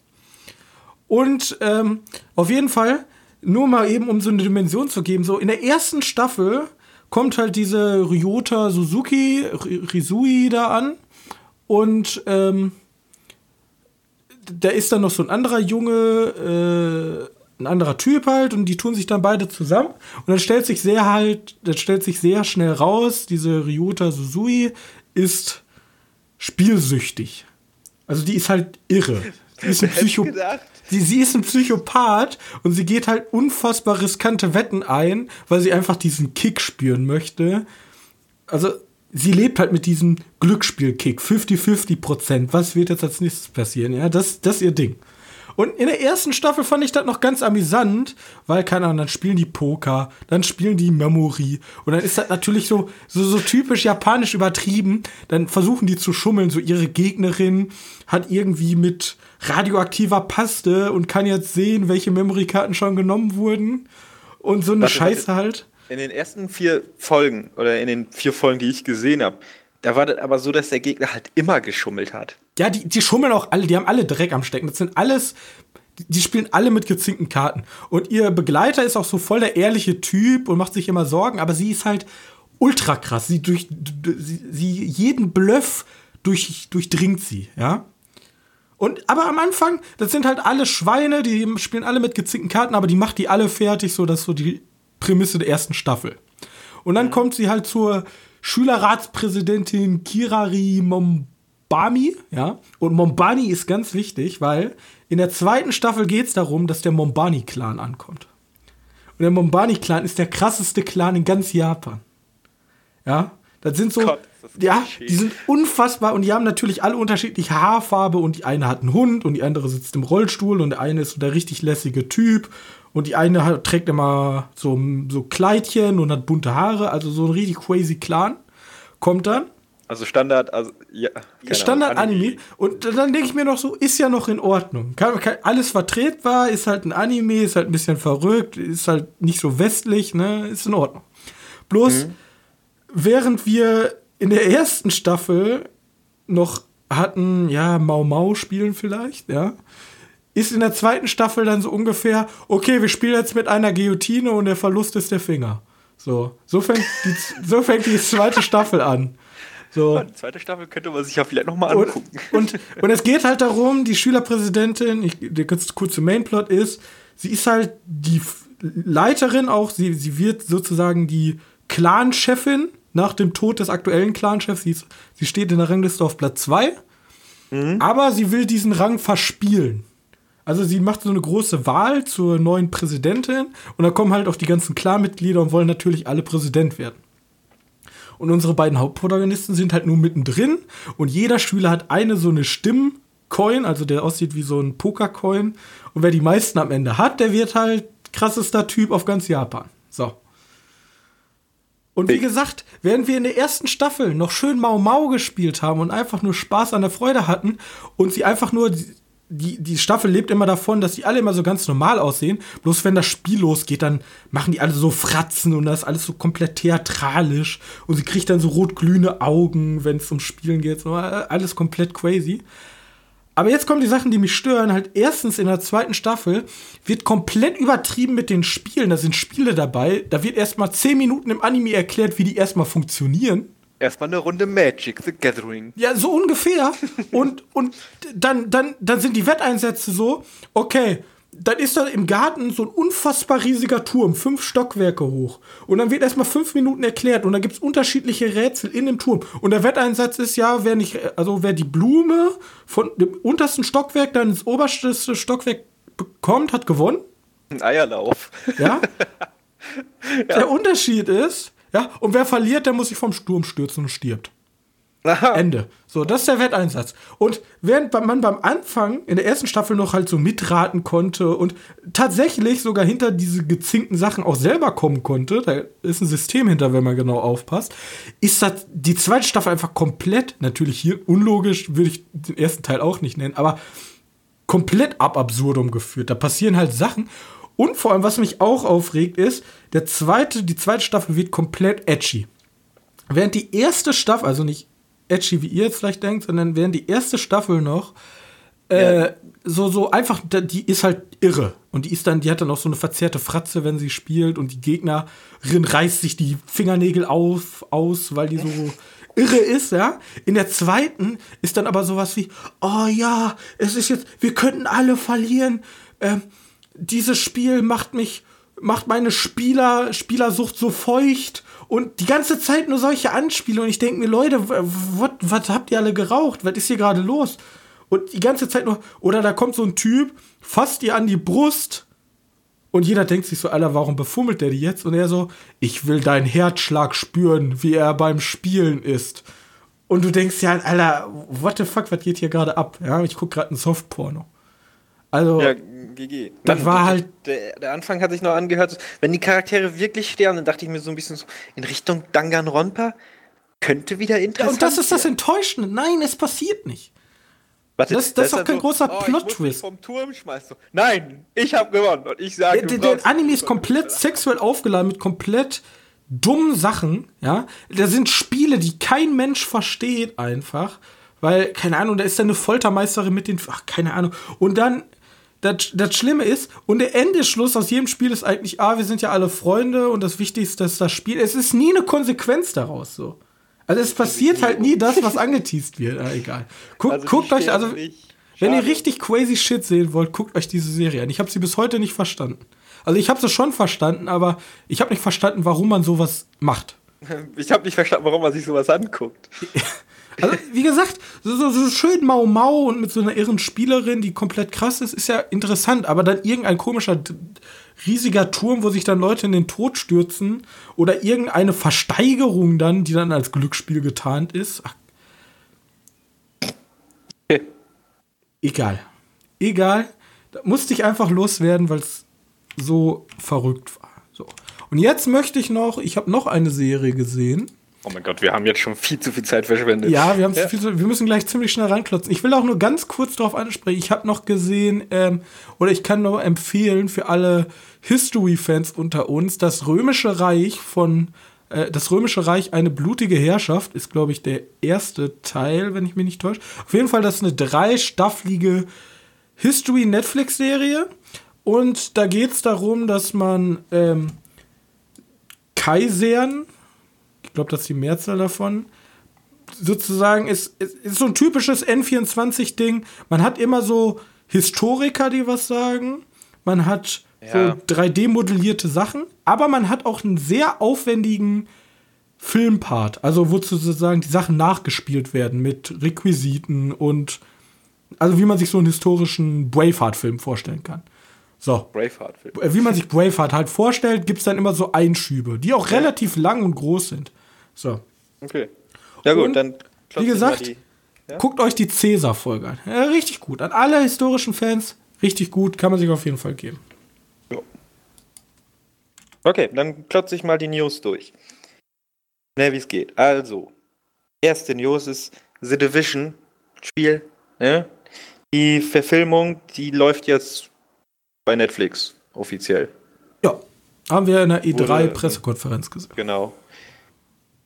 Und ähm, auf jeden Fall, nur mal eben, um so eine Dimension zu geben, so in der ersten Staffel kommt halt diese Ryota Suzuki, Rizui da an und ähm, da ist dann noch so ein anderer Junge, äh, ein anderer Typ halt und die tun sich dann beide zusammen und dann stellt sich sehr halt, dann stellt sich sehr schnell raus, diese Ryota Suzuki ist spielsüchtig. Also die ist halt irre. Die ist ein Psycho sie, sie ist ein Psychopath und sie geht halt unfassbar riskante Wetten ein, weil sie einfach diesen Kick spüren möchte. Also, sie lebt halt mit diesem Glücksspiel-Kick. 50-50 Prozent. Was wird jetzt als nächstes passieren? Ja, das, das ist ihr Ding. Und in der ersten Staffel fand ich das noch ganz amüsant, weil, keine Ahnung, dann spielen die Poker, dann spielen die Memory. Und dann ist das natürlich so, so, so typisch japanisch übertrieben. Dann versuchen die zu schummeln, so ihre Gegnerin hat irgendwie mit radioaktiver Paste und kann jetzt sehen, welche Memory-Karten schon genommen wurden. Und so eine Warte, Scheiße halt. In den ersten vier Folgen oder in den vier Folgen, die ich gesehen habe, da war das aber so, dass der Gegner halt immer geschummelt hat. Ja, die, die schummeln auch alle, die haben alle Dreck am Stecken. Das sind alles, die spielen alle mit gezinkten Karten. Und ihr Begleiter ist auch so voll der ehrliche Typ und macht sich immer Sorgen, aber sie ist halt ultra krass. Sie durch, sie, sie jeden Bluff durch, durchdringt sie, ja. Und, aber am Anfang, das sind halt alle Schweine, die spielen alle mit gezinkten Karten, aber die macht die alle fertig, so dass so die Prämisse der ersten Staffel. Und dann mhm. kommt sie halt zur Schülerratspräsidentin Kirari Mombami, ja. Und Mombani ist ganz wichtig, weil in der zweiten Staffel geht es darum, dass der Mombani-Clan ankommt. Und der Mombani-Clan ist der krasseste Clan in ganz Japan. Ja. Das sind so, Gott, ja, die sind unfassbar und die haben natürlich alle unterschiedliche Haarfarbe und die eine hat einen Hund und die andere sitzt im Rollstuhl und der eine ist so der richtig lässige Typ und die eine hat, trägt immer so, so Kleidchen und hat bunte Haare, also so ein richtig crazy Clan. Kommt dann. Also Standard, also ja. Standard Anime. Anime. Und dann denke ich mir noch so, ist ja noch in Ordnung. Kann, kann, alles vertretbar, ist halt ein Anime, ist halt ein bisschen verrückt, ist halt nicht so westlich, ne? Ist in Ordnung. Bloß, mhm. während wir in der ersten Staffel noch hatten, ja, Mau Mau spielen vielleicht, ja, ist in der zweiten Staffel dann so ungefähr, okay, wir spielen jetzt mit einer Guillotine und der Verlust ist der Finger. So, so fängt die, <laughs> so fängt die zweite Staffel an. So. Die zweite Staffel könnte man sich ja vielleicht nochmal angucken. Und, und, <laughs> und, es geht halt darum, die Schülerpräsidentin, ich, der ganz kurze Mainplot ist, sie ist halt die Leiterin auch, sie, sie wird sozusagen die Clan-Chefin nach dem Tod des aktuellen Clan-Chefs. Sie, sie steht in der Rangliste auf Platz 2. Mhm. Aber sie will diesen Rang verspielen. Also sie macht so eine große Wahl zur neuen Präsidentin und da kommen halt auch die ganzen Clan-Mitglieder und wollen natürlich alle Präsident werden. Und unsere beiden Hauptprotagonisten sind halt nur mittendrin und jeder Schüler hat eine so eine Stimmcoin, also der aussieht wie so ein Pokercoin. Und wer die meisten am Ende hat, der wird halt krassester Typ auf ganz Japan. So. Und wie gesagt, während wir in der ersten Staffel noch schön Mau Mau gespielt haben und einfach nur Spaß an der Freude hatten und sie einfach nur die, die Staffel lebt immer davon, dass die alle immer so ganz normal aussehen. Bloß wenn das Spiel losgeht, dann machen die alle so Fratzen und das ist alles so komplett theatralisch. Und sie kriegt dann so rot-glühende Augen, wenn es um Spielen geht. So, alles komplett crazy. Aber jetzt kommen die Sachen, die mich stören. Halt erstens in der zweiten Staffel wird komplett übertrieben mit den Spielen. Da sind Spiele dabei. Da wird erstmal zehn Minuten im Anime erklärt, wie die erstmal funktionieren. Erstmal eine Runde Magic, The Gathering. Ja, so ungefähr. und und dann, dann, dann sind die Wetteinsätze so, okay, dann ist da im Garten so ein unfassbar riesiger Turm, fünf Stockwerke hoch. Und dann wird erstmal fünf Minuten erklärt und dann gibt es unterschiedliche Rätsel in dem Turm. Und der Wetteinsatz ist ja, wer nicht, also wer die Blume von dem untersten Stockwerk dann ins oberste Stockwerk bekommt, hat gewonnen. Ein Eierlauf. Ja. <laughs> ja. Der Unterschied ist, ja, und wer verliert, der muss sich vom Sturm stürzen und stirbt. Aha. Ende. So, das ist der Wetteinsatz. Und während man beim Anfang in der ersten Staffel noch halt so mitraten konnte und tatsächlich sogar hinter diese gezinkten Sachen auch selber kommen konnte, da ist ein System hinter, wenn man genau aufpasst, ist das die zweite Staffel einfach komplett, natürlich hier unlogisch, würde ich den ersten Teil auch nicht nennen, aber komplett ab absurdum geführt. Da passieren halt Sachen und vor allem, was mich auch aufregt, ist, der zweite, die zweite Staffel wird komplett edgy. Während die erste Staffel, also nicht edgy, wie ihr jetzt vielleicht denkt, sondern während die erste Staffel noch äh, ja. so, so einfach, die ist halt irre. Und die ist dann, die hat dann auch so eine verzerrte Fratze, wenn sie spielt und die Gegnerin reißt sich die Fingernägel auf, aus, weil die so <laughs> irre ist, ja. In der zweiten ist dann aber sowas wie, oh ja, es ist jetzt, wir könnten alle verlieren. Ähm, dieses Spiel macht mich, macht meine Spieler, Spielersucht so feucht und die ganze Zeit nur solche Anspiele und ich denke mir, Leute, was habt ihr alle geraucht? Was ist hier gerade los? Und die ganze Zeit nur, oder da kommt so ein Typ, fasst ihr an die Brust und jeder denkt sich so, Alter, warum befummelt der die jetzt? Und er so, ich will deinen Herzschlag spüren, wie er beim Spielen ist. Und du denkst ja, Alter, what the fuck, was geht hier gerade ab? Ja, ich guck gerade ein Softporno. Also, ja, GG. Das war halt. Der, der, Anfang hat sich noch angehört, wenn die Charaktere wirklich sterben, dann dachte ich mir so ein bisschen so in Richtung Danganronpa. Könnte wieder interessant ja, Und das ist das Enttäuschende. Nein, es passiert nicht. Warte, das, das, ist doch kein so, großer oh, Plot-Twist. vom Turm schmeißt du. Nein, ich habe gewonnen und ich sage. Der, der Anime ist komplett sexuell aufgeladen mit komplett dummen Sachen. Ja, da sind Spiele, die kein Mensch versteht einfach, weil keine Ahnung, da ist dann eine Foltermeisterin mit den, ach keine Ahnung. Und dann das, das Schlimme ist, und der Endeschluss aus jedem Spiel ist eigentlich, ah, wir sind ja alle Freunde und das Wichtigste ist das Spiel. Es ist nie eine Konsequenz daraus so. Also es passiert halt nie das, was angeteased wird. Ah, egal. Guck, also guckt euch, also wenn ihr richtig crazy Shit sehen wollt, guckt euch diese Serie an. Ich habe sie bis heute nicht verstanden. Also ich habe sie schon verstanden, aber ich habe nicht verstanden, warum man sowas macht. <laughs> Ich habe nicht verstanden, warum man sich sowas anguckt. <laughs> Also, wie gesagt, so, so, schön Mau Mau und mit so einer irren Spielerin, die komplett krass ist, ist ja interessant. Aber dann irgendein komischer, riesiger Turm, wo sich dann Leute in den Tod stürzen oder irgendeine Versteigerung dann, die dann als Glücksspiel getarnt ist. Ach. Egal. Egal. Da musste ich einfach loswerden, weil es so verrückt war. So. Und jetzt möchte ich noch, ich habe noch eine Serie gesehen. Oh mein Gott, wir haben jetzt schon viel zu viel Zeit verschwendet. Ja, wir, haben ja. Viel zu, wir müssen gleich ziemlich schnell ranklotzen. Ich will auch nur ganz kurz darauf ansprechen. Ich habe noch gesehen, ähm, oder ich kann nur empfehlen für alle History-Fans unter uns, das Römische Reich von äh, das Römische Reich eine blutige Herrschaft ist, glaube ich, der erste Teil, wenn ich mich nicht täusche. Auf jeden Fall, das ist eine dreistaffelige History-Netflix-Serie. Und da geht es darum, dass man ähm, Kaisern ich glaube, das ist die Mehrzahl davon, sozusagen ist, ist, ist so ein typisches N24-Ding. Man hat immer so Historiker, die was sagen. man hat Ja. so 3D-modellierte Sachen, aber man hat auch einen sehr aufwendigen Filmpart, also wo sozusagen die Sachen nachgespielt werden mit Requisiten und also wie man sich so einen historischen Braveheart-Film vorstellen kann. So. Braveheart-Film. Äh, Wie man sich Braveheart halt vorstellt, gibt es dann immer so Einschübe, die auch relativ lang und groß sind. So. Okay. Ja gut, Und, dann Wie gesagt, die- Ja? guckt euch die Cäsar-Folge an. Ja, richtig gut. An alle historischen Fans, richtig gut, kann man sich auf jeden Fall geben. Okay, dann klotze ich mal die News durch. Schnell wie es geht. Also, erste News ist The Division Spiel. Ne? Die Verfilmung, die läuft jetzt bei Netflix offiziell. Ja, haben wir in der Wurde- E3-Pressekonferenz gesehen. Genau.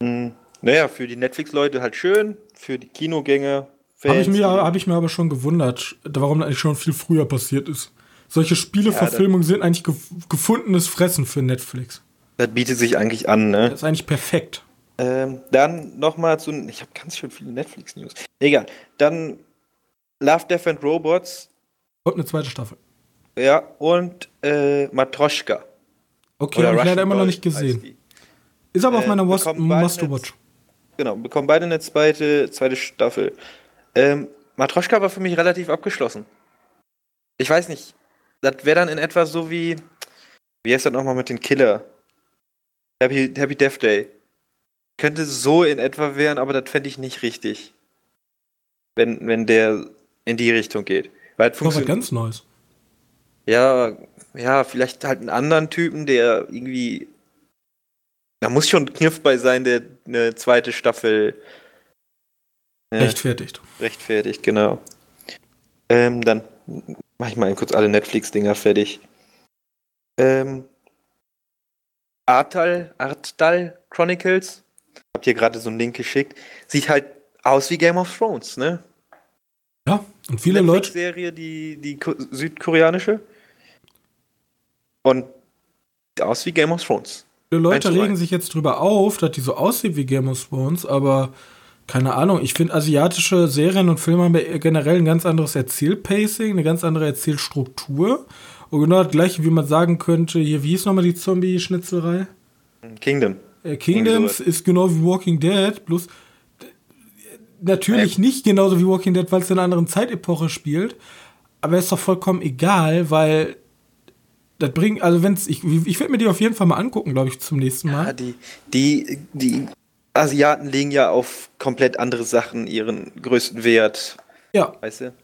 Hm, naja, für die Netflix-Leute halt schön, für die Kinogänger. Fans, Habe ich, mir, hab ich mir aber schon gewundert, warum das eigentlich schon viel früher passiert ist. Solche Spieleverfilmungen sind eigentlich gef gefundenes Fressen für Netflix. Das bietet sich eigentlich an, ne? Das ist eigentlich perfekt. Ähm, dann nochmal zu. Ich habe ganz schön viele Netflix-News. Egal. Dann Love, Death and Robots. Und eine zweite Staffel. Ja, und äh, Matroschka. Okay, habe ich leider immer noch nicht gesehen. Ist aber auf Äh, meiner Must- bekommen beide Must-to-Watch. Genau, bekommen beide eine zweite, zweite Staffel. Ähm, Matroschka war für mich relativ abgeschlossen. Ich weiß nicht. Das wäre dann in etwa so wie. Wie heißt das nochmal mit den Killer? Happy, Happy Death Day. Könnte so in etwa werden, aber das fände ich nicht richtig. Wenn, wenn der in die Richtung geht. Weil Das funktioniert. ganz Neues. Ja, ja, vielleicht halt einen anderen Typen, der irgendwie. Da muss schon Kniff bei sein, der eine zweite Staffel äh, Rechtfertigt. rechtfertigt, genau. Ähm, dann mach ich mal kurz alle Netflix-Dinger fertig. Ähm, Artal, Artal Chronicles. Habt ihr gerade so einen Link geschickt. Sieht halt aus wie Game of Thrones, ne? Ja, und viele Leute, Serie, die, die ko- südkoreanische. Und sieht aus wie Game of Thrones. Leute regen sich jetzt drüber auf, dass die so aussieht wie Game of Thrones, aber keine Ahnung. Ich finde, asiatische Serien und Filme haben ja generell ein ganz anderes Erzählpacing, eine ganz andere Erzählstruktur. Und genau das gleiche, wie man sagen könnte, hier, wie hieß nochmal die Zombie-Schnitzelei? Kingdom. Äh, Kingdoms ist genau wie Walking Dead, bloß äh, natürlich nicht genauso wie Walking Dead, weil es in einer anderen Zeitepoche spielt. Aber ist doch vollkommen egal, weil das bringt, also wenn's, ich, ich werde mir die auf jeden Fall mal angucken, glaube ich, zum nächsten Ja, Mal. die, die, die Asiaten legen ja auf komplett andere Sachen ihren größten Wert, Ja. weißt du?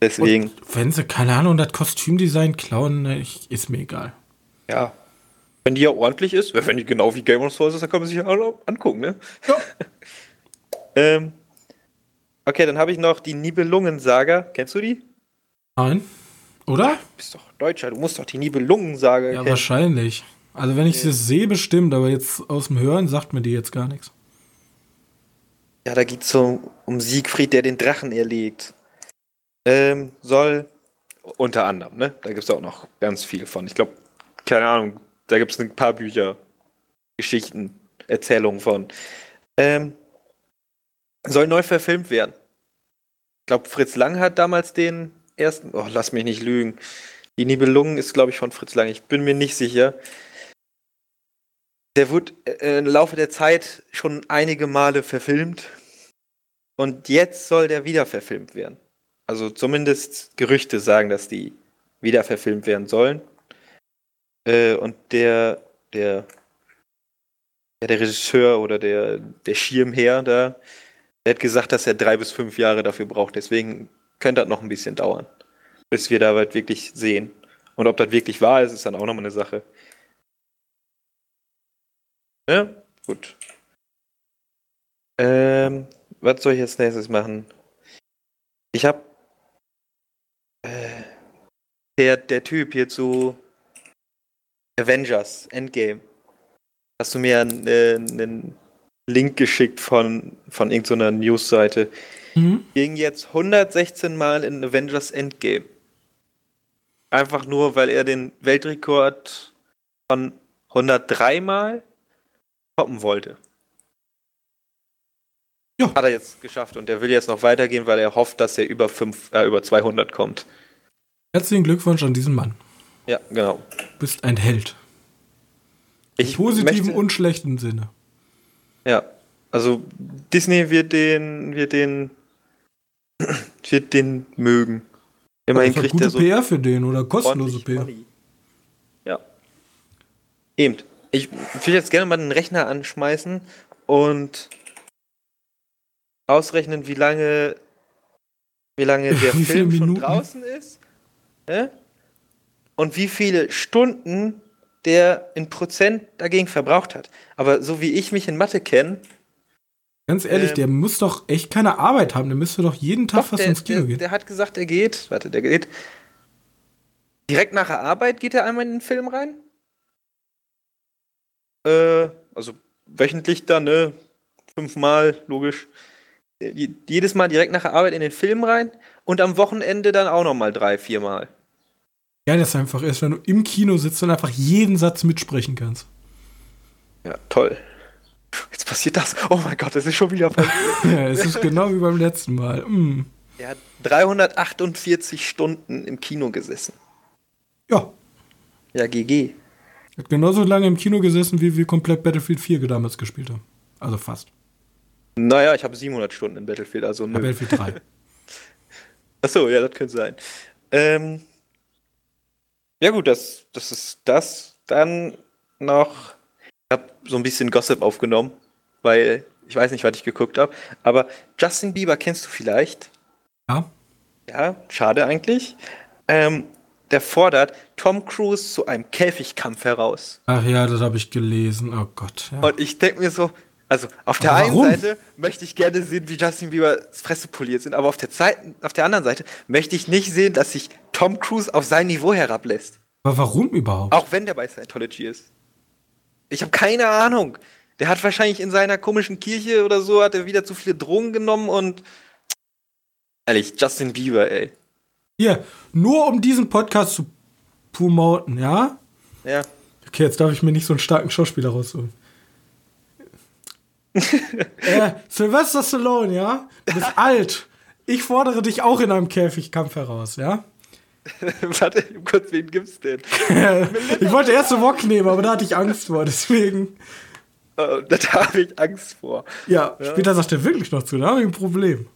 Deswegen, Und wenn sie, keine Ahnung, das Kostümdesign klauen, ne, ich, ist mir egal. ja. Wenn die ja ordentlich ist, wenn die genau wie Game of Thrones ist, dann kann man sich ja auch angucken, ne? Ja. <laughs> Ähm, okay, dann habe ich noch die Nibelungen-Saga. Kennst du die? Nein. Oder? Du bist doch Deutscher, du musst doch die Nibelungen-Saga Ja, kennen. wahrscheinlich. Also wenn ich das sehe, bestimmt, aber jetzt aus dem Hören sagt mir die jetzt gar nichts. Ja, da geht es so um Siegfried, der den Drachen erlegt. Ähm, soll unter anderem, ne? Da gibt es auch noch ganz viel von. Ich glaube, keine Ahnung, da gibt es ein paar Bücher, Geschichten, Erzählungen von. Ähm, soll neu verfilmt werden. Ich glaube, Fritz Lang hat damals den ersten. Oh, lass mich nicht lügen. Die Nibelungen ist, glaube ich, von Fritz Lang. Ich bin mir nicht sicher. Der wurde äh, im Laufe der Zeit schon einige Male verfilmt. Und jetzt soll der wieder verfilmt werden. Also zumindest Gerüchte sagen, dass die wieder verfilmt werden sollen. Äh, und der, der, der Regisseur oder der, der Schirmherr da, der hat gesagt, dass er drei bis fünf Jahre dafür braucht. Deswegen könnte das noch ein bisschen dauern, bis wir da was wirklich sehen. Und ob das wirklich wahr ist, ist dann auch nochmal eine Sache. Ja, gut. Ähm, was soll ich jetzt nächstes machen? Ich hab äh, der, der Typ hier zu Avengers Endgame. Hast du mir einen, äh, einen Link geschickt von, von irgendeiner Newsseite. Mhm. Ging jetzt 116 Mal in Avengers Endgame. Einfach nur, weil er den Weltrekord von 103 Mal toppen wollte. Ja. Hat er jetzt geschafft und er will jetzt noch weitergehen, weil er hofft, dass er über, fünf, äh, über 200 kommt. Herzlichen Glückwunsch an diesen Mann. Ja, genau. Du bist ein Held. Im Ich positiven möchte- und schlechten Sinne. Ja, also Disney wird den, wird den, <clears throat> wird den mögen. Immerhin war kriegt gute er so PR für den oder kostenlose PR. Money. Ja. Eben. Ich will jetzt gerne mal den Rechner anschmeißen und ausrechnen, wie lange, wie lange der <laughs> Wie Film schon draußen ist. Ne? Und wie viele Stunden der in Prozent dagegen verbraucht hat. Aber so wie ich mich in Mathe kenne, Ganz ehrlich, Ähm, der muss doch echt keine Arbeit haben. Der müsste doch jeden Tag Doch, fast der, ins Kino der, gehen. der hat gesagt, er geht. Warte, der geht. Direkt nach der Arbeit geht er einmal in den Film rein. Äh, also wöchentlich dann, ne? Fünfmal, logisch. Äh, je- Jedes Mal direkt nach der Arbeit in den Film rein und am Wochenende dann auch nochmal drei, viermal. Ja, das einfach ist, wenn du im Kino sitzt und einfach jeden Satz mitsprechen kannst. Ja, toll. Jetzt passiert das. Oh mein Gott, das ist schon wieder passiert. <laughs> Ja, es ist genau wie beim letzten Mal. Mm. er hat 348 Stunden im Kino gesessen. Ja, Ja, GG. hat genauso lange im Kino gesessen, wie wir komplett Battlefield 4 damals gespielt haben. Also fast. Naja, ich habe 700 Stunden in Battlefield, also Ja. nö. Battlefield 3. <laughs> Achso, ja, das könnte sein. Ähm, ja gut, das, das ist das. Dann noch, habe so ein bisschen Gossip aufgenommen, weil ich weiß nicht, was ich geguckt habe, aber Justin Bieber kennst du vielleicht? ja. Ja, schade eigentlich. Ähm, der fordert Tom Cruise zu einem Käfigkampf heraus. Ach ja, das habe ich gelesen. Oh Gott. Ja. Und ich denke mir so, also auf der Aber einen warum? Seite möchte ich gerne sehen, wie Justin Bieber's Fresse poliert sind, aber auf der, Zeit, auf der anderen Seite möchte ich nicht sehen, dass sich Tom Cruise auf sein Niveau herablässt. Aber warum überhaupt? Auch wenn der bei Scientology ist. Ich habe keine Ahnung. Der hat wahrscheinlich in seiner komischen Kirche oder so, hat er wieder zu viele Drogen genommen und. Ehrlich, Justin Bieber, ey. Hier, nur um diesen Podcast zu promoten, ja? Ja. Okay, jetzt darf ich mir nicht so einen starken Schauspieler rausholen. <laughs> äh, Sylvester Stallone, ja? Du bist <laughs> alt. Ich fordere dich auch in einem Käfigkampf heraus, ja? <laughs> Warte, kurz, wen gibt's denn? <laughs> ich wollte erst The Rock nehmen, aber da hatte ich Angst vor, deswegen. Äh, da <laughs> habe ich Angst vor. Ja, später sagt er wirklich noch zu, da habe ich ein Problem.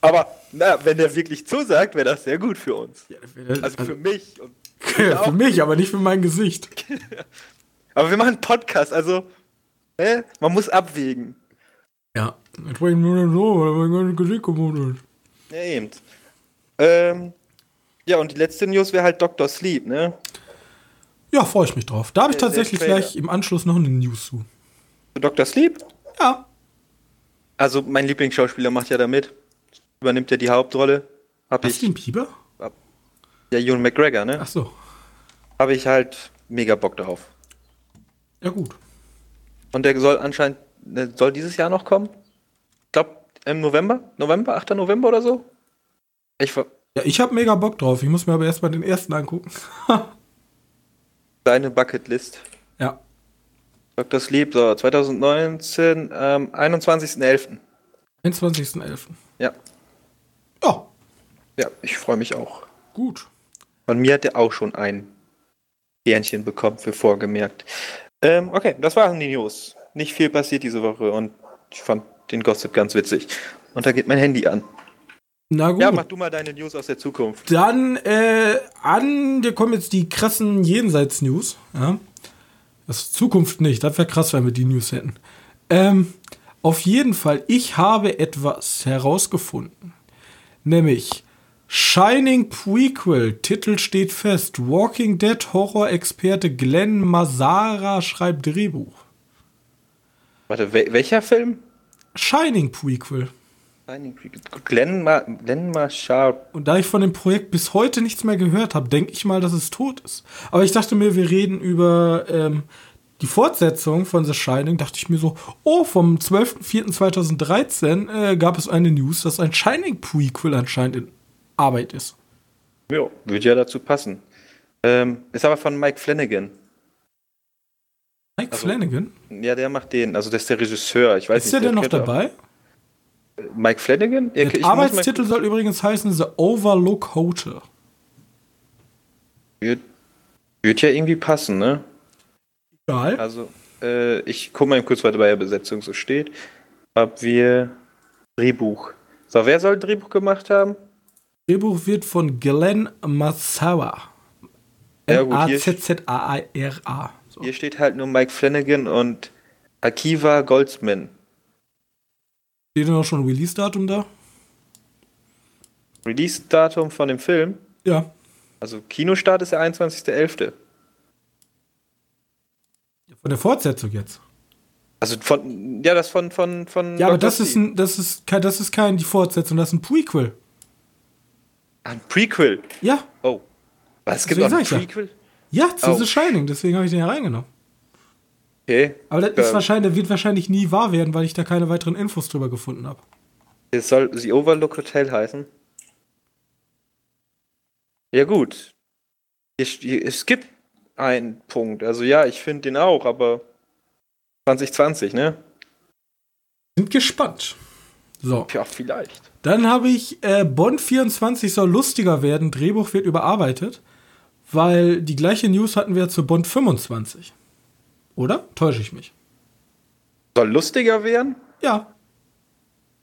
Aber, na, wenn der wirklich zusagt, wäre das sehr gut für uns. Also für mich. Und für mich, aber nicht für mein Gesicht. aber wir machen einen Podcast, also äh, man muss abwägen. Ja. Ich nur so, weil mein Gesicht ist. Ja, eben. Ähm, ja, und die letzte News wäre halt Dr. Sleep, ne? Ja, freue ich mich drauf. Da habe ich Der- tatsächlich gleich im Anschluss noch eine News zu. Dr. Sleep? Ja. Also mein Lieblingsschauspieler macht ja da mit. Übernimmt ja die Hauptrolle. Hab ich. Justin Bieber? Ja, Ewan McGregor, ne? Ach so. Habe ich halt mega Bock drauf. Ja, gut. Und der soll anscheinend, der soll dieses Jahr noch kommen? Ich glaube im November? November? 8. November oder so? Ich ver Ja, ich habe mega Bock drauf. Ich muss mir aber erstmal den ersten angucken. <laughs> deine Bucketlist. ja. Dr. Sleep, so 2019, ähm, 21.11. 21.11. Ja. Ja, Ja, ich freue mich auch. gut. Von mir hat er auch schon ein Sternchen bekommen für vorgemerkt. Ähm, okay, das waren die News. Nicht viel passiert diese Woche und ich fand den Gossip ganz witzig. Und da geht mein Handy an. Na gut. Ja, mach du mal deine News aus der Zukunft. Dann äh, an, dir kommen jetzt die krassen Jenseits-News. Ja? Das ist Zukunft nicht, das wäre krass, wenn wir die News hätten. Ähm, auf jeden Fall, ich habe etwas herausgefunden. Nämlich Shining Prequel, Titel steht fest. Walking Dead Horror-Experte Glenn Mazzara schreibt Drehbuch. Warte, wel welcher Film? Shining Prequel. Glenn, Ma Glenn Marshall. Und da ich von dem Projekt bis heute nichts mehr gehört habe, denke ich mal, dass es tot ist. Aber ich dachte mir, wir reden über ähm, die Fortsetzung von The Shining. Dachte ich mir so, oh, vom 12.04.2013 äh, gab es eine News, dass ein Shining-Prequel anscheinend in Arbeit ist. Ja, würde ja dazu passen. Ähm, ist aber von Mike Flanagan. Mike Also, Flanagan? Ja, der macht den. Also, das ist der Regisseur. Ich weiß Ist der denn noch könnte auch- dabei? Mike Flanagan? Der ich Arbeitstitel soll übrigens heißen The Overlook Hotel. Wird ja irgendwie passen, ne? Egal. Also, äh, ich gucke mal kurz, was bei der Besetzung so steht. Ob wir Drehbuch. So, wer soll Drehbuch gemacht haben? Drehbuch wird von Glenn Massawa. Ja, M-A-Z-Z-A-I-R-A. So. Hier steht halt nur Mike Flanagan und Akiva Goldsman. Steht denn auch schon ein Release-Datum da? Release-Datum von dem Film. Ja. Also Kinostart ist der 21.11. Von der Fortsetzung jetzt. Also von, ja, das von, von, von. Ja, aber das ist, ein, das, ist kein, das ist kein die Fortsetzung, das ist ein Prequel. ein Prequel. Ja. Oh. Was, es gibt auch ein ich ja. Prequel? Ja, zu Oh. The Shining, deswegen habe ich den ja reingenommen. Okay. Aber das ist Ähm. wahrscheinlich, wird wahrscheinlich nie wahr werden, weil ich da keine weiteren Infos drüber gefunden habe. Es soll The Overlook Hotel heißen. Ja, gut. Es, es gibt einen Punkt. Also ja, ich finde den auch, aber 2020, ne? Sind gespannt. So, Ja, vielleicht. dann habe ich äh, Bond 24 soll lustiger werden, Drehbuch wird überarbeitet, weil die gleiche News hatten wir zu Bond 25. Oder? Täusche ich mich? Soll lustiger werden? Ja,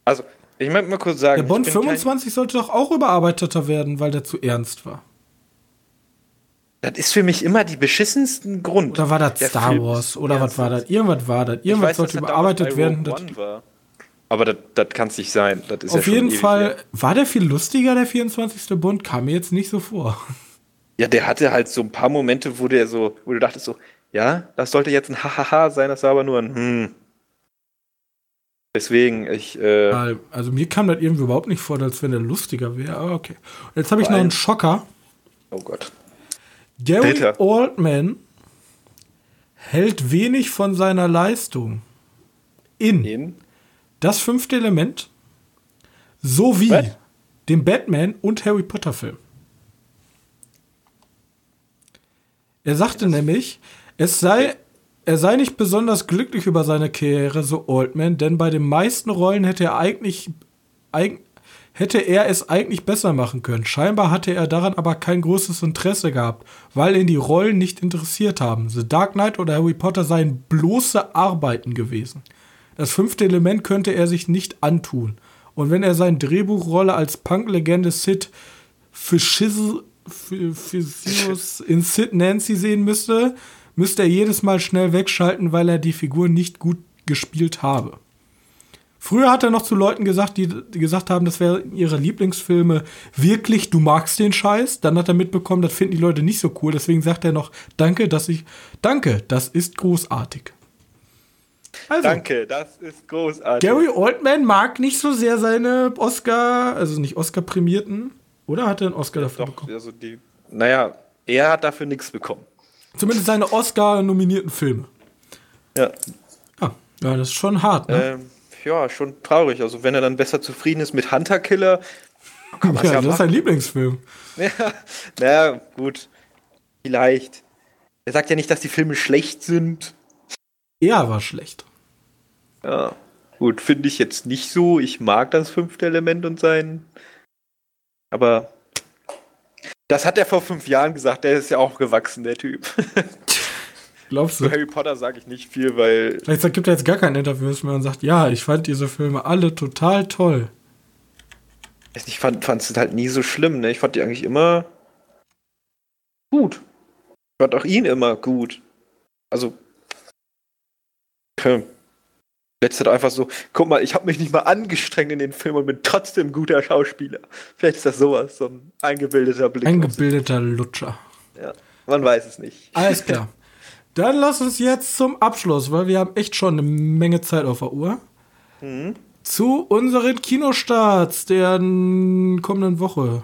Also, ich möchte mal kurz sagen. der Bond ich bin 25 sollte doch auch überarbeiteter werden, weil der zu ernst war. Das ist für mich immer die beschissensten Grund. Oder war das Der Star Film Wars? Oder was war das? Irgendwas war das. Irgendwas weiß, sollte überarbeitet werden. Aber das, kann es nicht sein. Ja auf schon jeden Fall war der viel lustiger, der 24. Bond, kam mir jetzt nicht so vor. Ja, der hatte halt so ein paar Momente, wo der so, wo du dachtest so, ja, das sollte jetzt ein Hahaha sein, das war aber nur ein Hm. Deswegen, ich, äh, Also mir kam das irgendwie überhaupt nicht vor, als wenn der lustiger wäre. Aber okay. Jetzt habe ich noch einen Schocker. oh Gott. Gary Dritter. Oldman hält wenig von seiner Leistung in In? das fünfte Element sowie Was? dem Batman und Harry Potter Film. Er sagte nämlich, es sei, er sei nicht besonders glücklich über seine Karriere, so Oldman, denn bei den meisten Rollen hätte er eigentlich, eig, hätte er es eigentlich besser machen können. Scheinbar hatte er daran aber kein großes Interesse gehabt, weil ihn die Rollen nicht interessiert haben. The Dark Knight oder Harry Potter seien bloße Arbeiten gewesen. Das fünfte Element könnte er sich nicht antun. Und wenn er seine Drehbuchrolle als Punk-Legende Sid Fishizzle Physius in Sid Nancy sehen müsste, müsste er jedes Mal schnell wegschalten, weil er die Figur nicht gut gespielt habe. Früher hat er noch zu Leuten gesagt, die, gesagt haben, das wären ihre Lieblingsfilme. Wirklich, du magst den Scheiß? Dann hat er mitbekommen, das finden die Leute nicht so cool. Deswegen sagt er noch, danke, dass ich, danke, das ist großartig. Also, Danke, das ist großartig. Gary Oldman mag nicht so sehr seine Oscar, also nicht Oscar-prämierten, oder hat er einen Oscar dafür Doch, bekommen? also die, naja, er hat dafür nichts bekommen. Zumindest seine Oscar-nominierten Filme. Ja. Ah, ja, das ist schon hart, ne? Ähm, ja, schon traurig. Also wenn er dann besser zufrieden ist mit Hunter Killer, <laughs> ja, ja das ist machen. sein Lieblingsfilm. <laughs> Ja, naja, gut. Vielleicht. Er sagt ja nicht, dass die Filme schlecht sind. Er war schlecht. Ja, gut, finde ich jetzt nicht so. Ich mag das fünfte Element und sein. Aber das hat er vor fünf Jahren gesagt. Der ist ja auch gewachsen, der Typ. <laughs> Glaubst Zu du? Harry Potter sage ich nicht viel, weil Vielleicht gibt er jetzt gar kein Interviews mehr und sagt, ja, ich fand diese Filme alle total toll. ich fand es halt nie so schlimm. Ne? Ich fand die eigentlich immer gut. Ich fand auch ihn immer gut. Also okay. Jetzt halt einfach so, guck mal, ich habe mich nicht mal angestrengt in den Film und bin trotzdem guter Schauspieler. Vielleicht ist das sowas, so ein eingebildeter Blick. Eingebildeter Lutscher. ja, man weiß es nicht. Alles <laughs> klar. Dann lass uns jetzt zum Abschluss, weil wir haben echt schon eine Menge Zeit auf der Uhr. Mhm. Zu unseren Kinostarts der kommenden Woche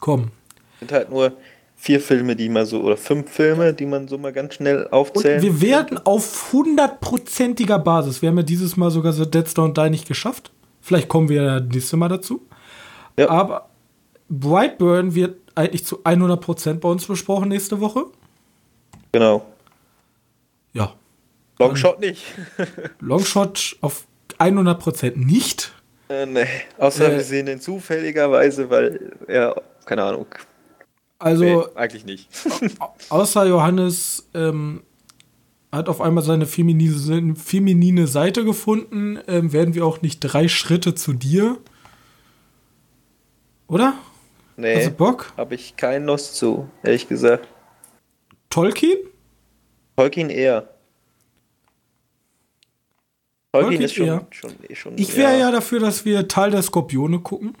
kommen. sind halt nur vier Filme, die man so, oder fünf Filme, die man so mal ganz schnell Und aufzählen. wir werden auf hundertprozentiger Basis, wir haben ja dieses Mal sogar so Dead Stone Die nicht geschafft. Vielleicht kommen wir ja nächstes Mal dazu. Ja. Aber Brightburn wird eigentlich zu 100% bei uns besprochen nächste Woche. genau. Ja. Longshot nicht. <laughs> Longshot auf 100% nicht. äh, nee. Außer Äh. wir sehen den zufälligerweise, weil, ja, keine Ahnung. Also, Nee, eigentlich nicht. außer Johannes ähm, hat auf einmal seine feminine, feminine Seite gefunden, ähm, werden wir auch nicht drei Schritte zu dir. Oder? Hast Nee, du Bock? habe ich keinen Lust zu, ehrlich gesagt. Tolkien? Tolkien eher. Tolkien, Tolkien ist schon, eher. schon, eh schon. Ich wäre ja dafür, dass wir Teil der Skorpione gucken.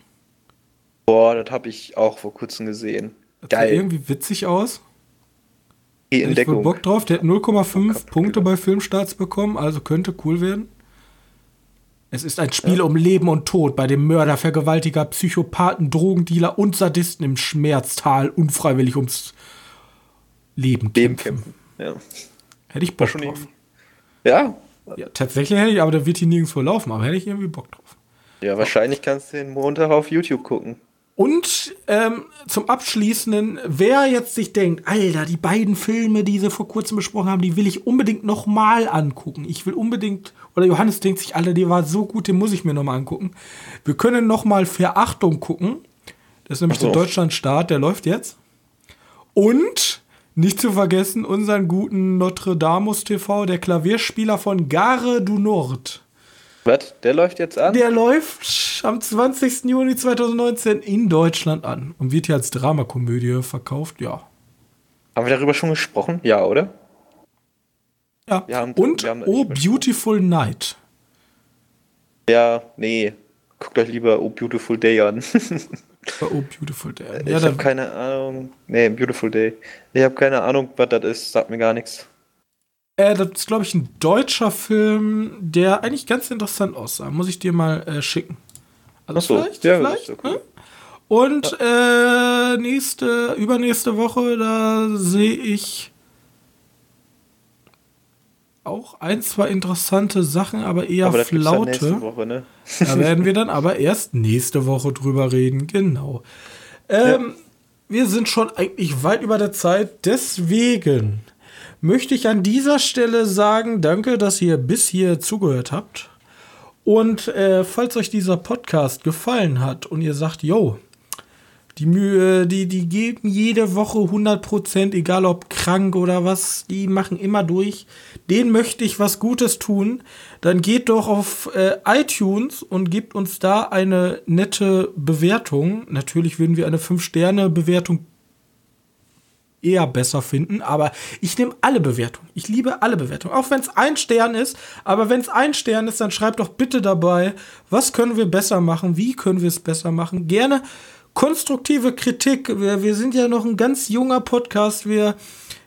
Boah, das habe ich auch vor kurzem gesehen. Das Geil. irgendwie witzig aus. Die Hätte ich Entdeckung. Bock drauf. Der hat 0,5 Bock Punkte bei Filmstarts bekommen, also könnte cool werden. Es ist ein Spiel um Leben und Tod, bei dem Mörder, Vergewaltiger, Psychopathen, Drogendealer und Sadisten im Schmerztal unfreiwillig ums Leben kämpfen. Ja. Hätte ich Bock drauf. Ja. Ja, tatsächlich hätte ich, aber da wird hier nirgendwo laufen, aber hätte ich irgendwie Bock drauf. Ja, wahrscheinlich kannst du den Montag auf YouTube gucken. Und ähm, zum Abschließenden, wer jetzt sich denkt, Alter, die beiden Filme, die sie vor kurzem besprochen haben, die will ich unbedingt noch mal angucken. Ich will unbedingt, oder Johannes denkt sich, Alter, der war so gut, den muss ich mir noch mal angucken. Wir können noch mal Verachtung gucken. Das ist nämlich so. der Deutschlandstart, der läuft jetzt. Und nicht zu vergessen unseren guten Notre Damus TV, der Klavierspieler von Gare du Nord. Was? Der läuft jetzt an? Der läuft am 20. Juni 2019 in Deutschland an und wird hier als Dramakomödie verkauft, ja. Haben wir darüber schon gesprochen? Ja, oder? ja. Haben- und Oh. Beautiful Night. Ja, nee. Guckt euch lieber Oh Beautiful Day an. <laughs> Oh Beautiful Day. ich Ja, habe da, keine Ahnung. Nee, Beautiful Day. Ich habe keine Ahnung, was das ist. Sagt mir gar nichts. Äh, das ist, glaube ich, ein deutscher Film, der eigentlich ganz interessant aussah. Muss ich dir mal äh, schicken. Also so, vielleicht, ja, vielleicht. das ist ja cool. ne? Und äh, nächste, übernächste Woche, da sehe ich auch ein, zwei interessante Sachen, aber eher Aber flaute. Woche, ne? Da werden wir dann aber erst nächste Woche drüber reden, genau. Ähm, Wir sind schon eigentlich weit über der Zeit, deswegen möchte ich an dieser Stelle sagen, danke, dass ihr bis hier zugehört habt. Und äh, falls euch dieser Podcast gefallen hat und ihr sagt, yo, die Mühe, die, die geben jede Woche 100%, egal ob krank oder was, die machen immer durch. Den möchte ich was Gutes tun. Dann geht doch auf äh, iTunes und gebt uns da eine nette Bewertung. Natürlich würden wir eine 5-Sterne-Bewertung eher besser finden, aber ich nehme alle Bewertungen. Ich liebe alle Bewertungen, auch wenn es ein Stern ist. Aber wenn es ein Stern ist, dann schreibt doch bitte dabei, was können wir besser machen, wie können wir es besser machen. Gerne konstruktive Kritik. Wir, wir sind ja noch ein ganz junger Podcast. Wir,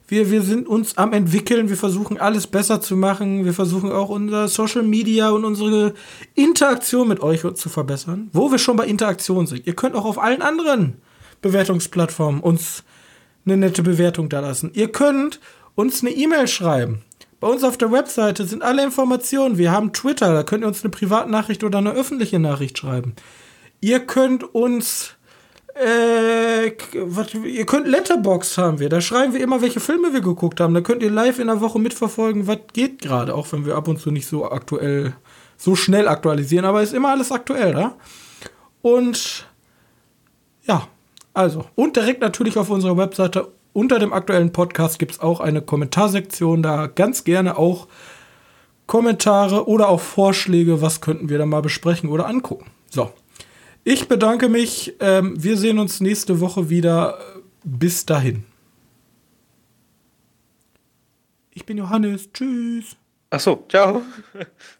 wir, wir sind uns am entwickeln. Wir versuchen alles besser zu machen. Wir versuchen auch unser Social Media und unsere Interaktion mit euch zu verbessern. Wo wir schon bei Interaktion sind. Ihr könnt auch auf allen anderen Bewertungsplattformen uns eine nette Bewertung da lassen. Ihr könnt uns eine E-Mail schreiben. Bei uns auf der Webseite sind alle Informationen. Wir haben Twitter, da könnt ihr uns eine Privatnachricht oder eine öffentliche Nachricht schreiben. Ihr könnt uns äh, was, ihr könnt Letterbox haben wir. Da schreiben wir immer, welche Filme wir geguckt haben. Da könnt ihr live in der Woche mitverfolgen, was geht gerade. Auch wenn wir ab und zu nicht so aktuell, so schnell aktualisieren. Aber ist immer alles aktuell, da? Und also. Und direkt natürlich auf unserer Webseite unter dem aktuellen Podcast gibt es auch eine Kommentarsektion. Da ganz gerne auch Kommentare oder auch Vorschläge, was könnten wir da mal besprechen oder angucken. So. Ich bedanke mich. Ähm, wir sehen uns nächste Woche wieder. Bis dahin. Ich bin Johannes. Tschüss. Ach so, ciao. <laughs>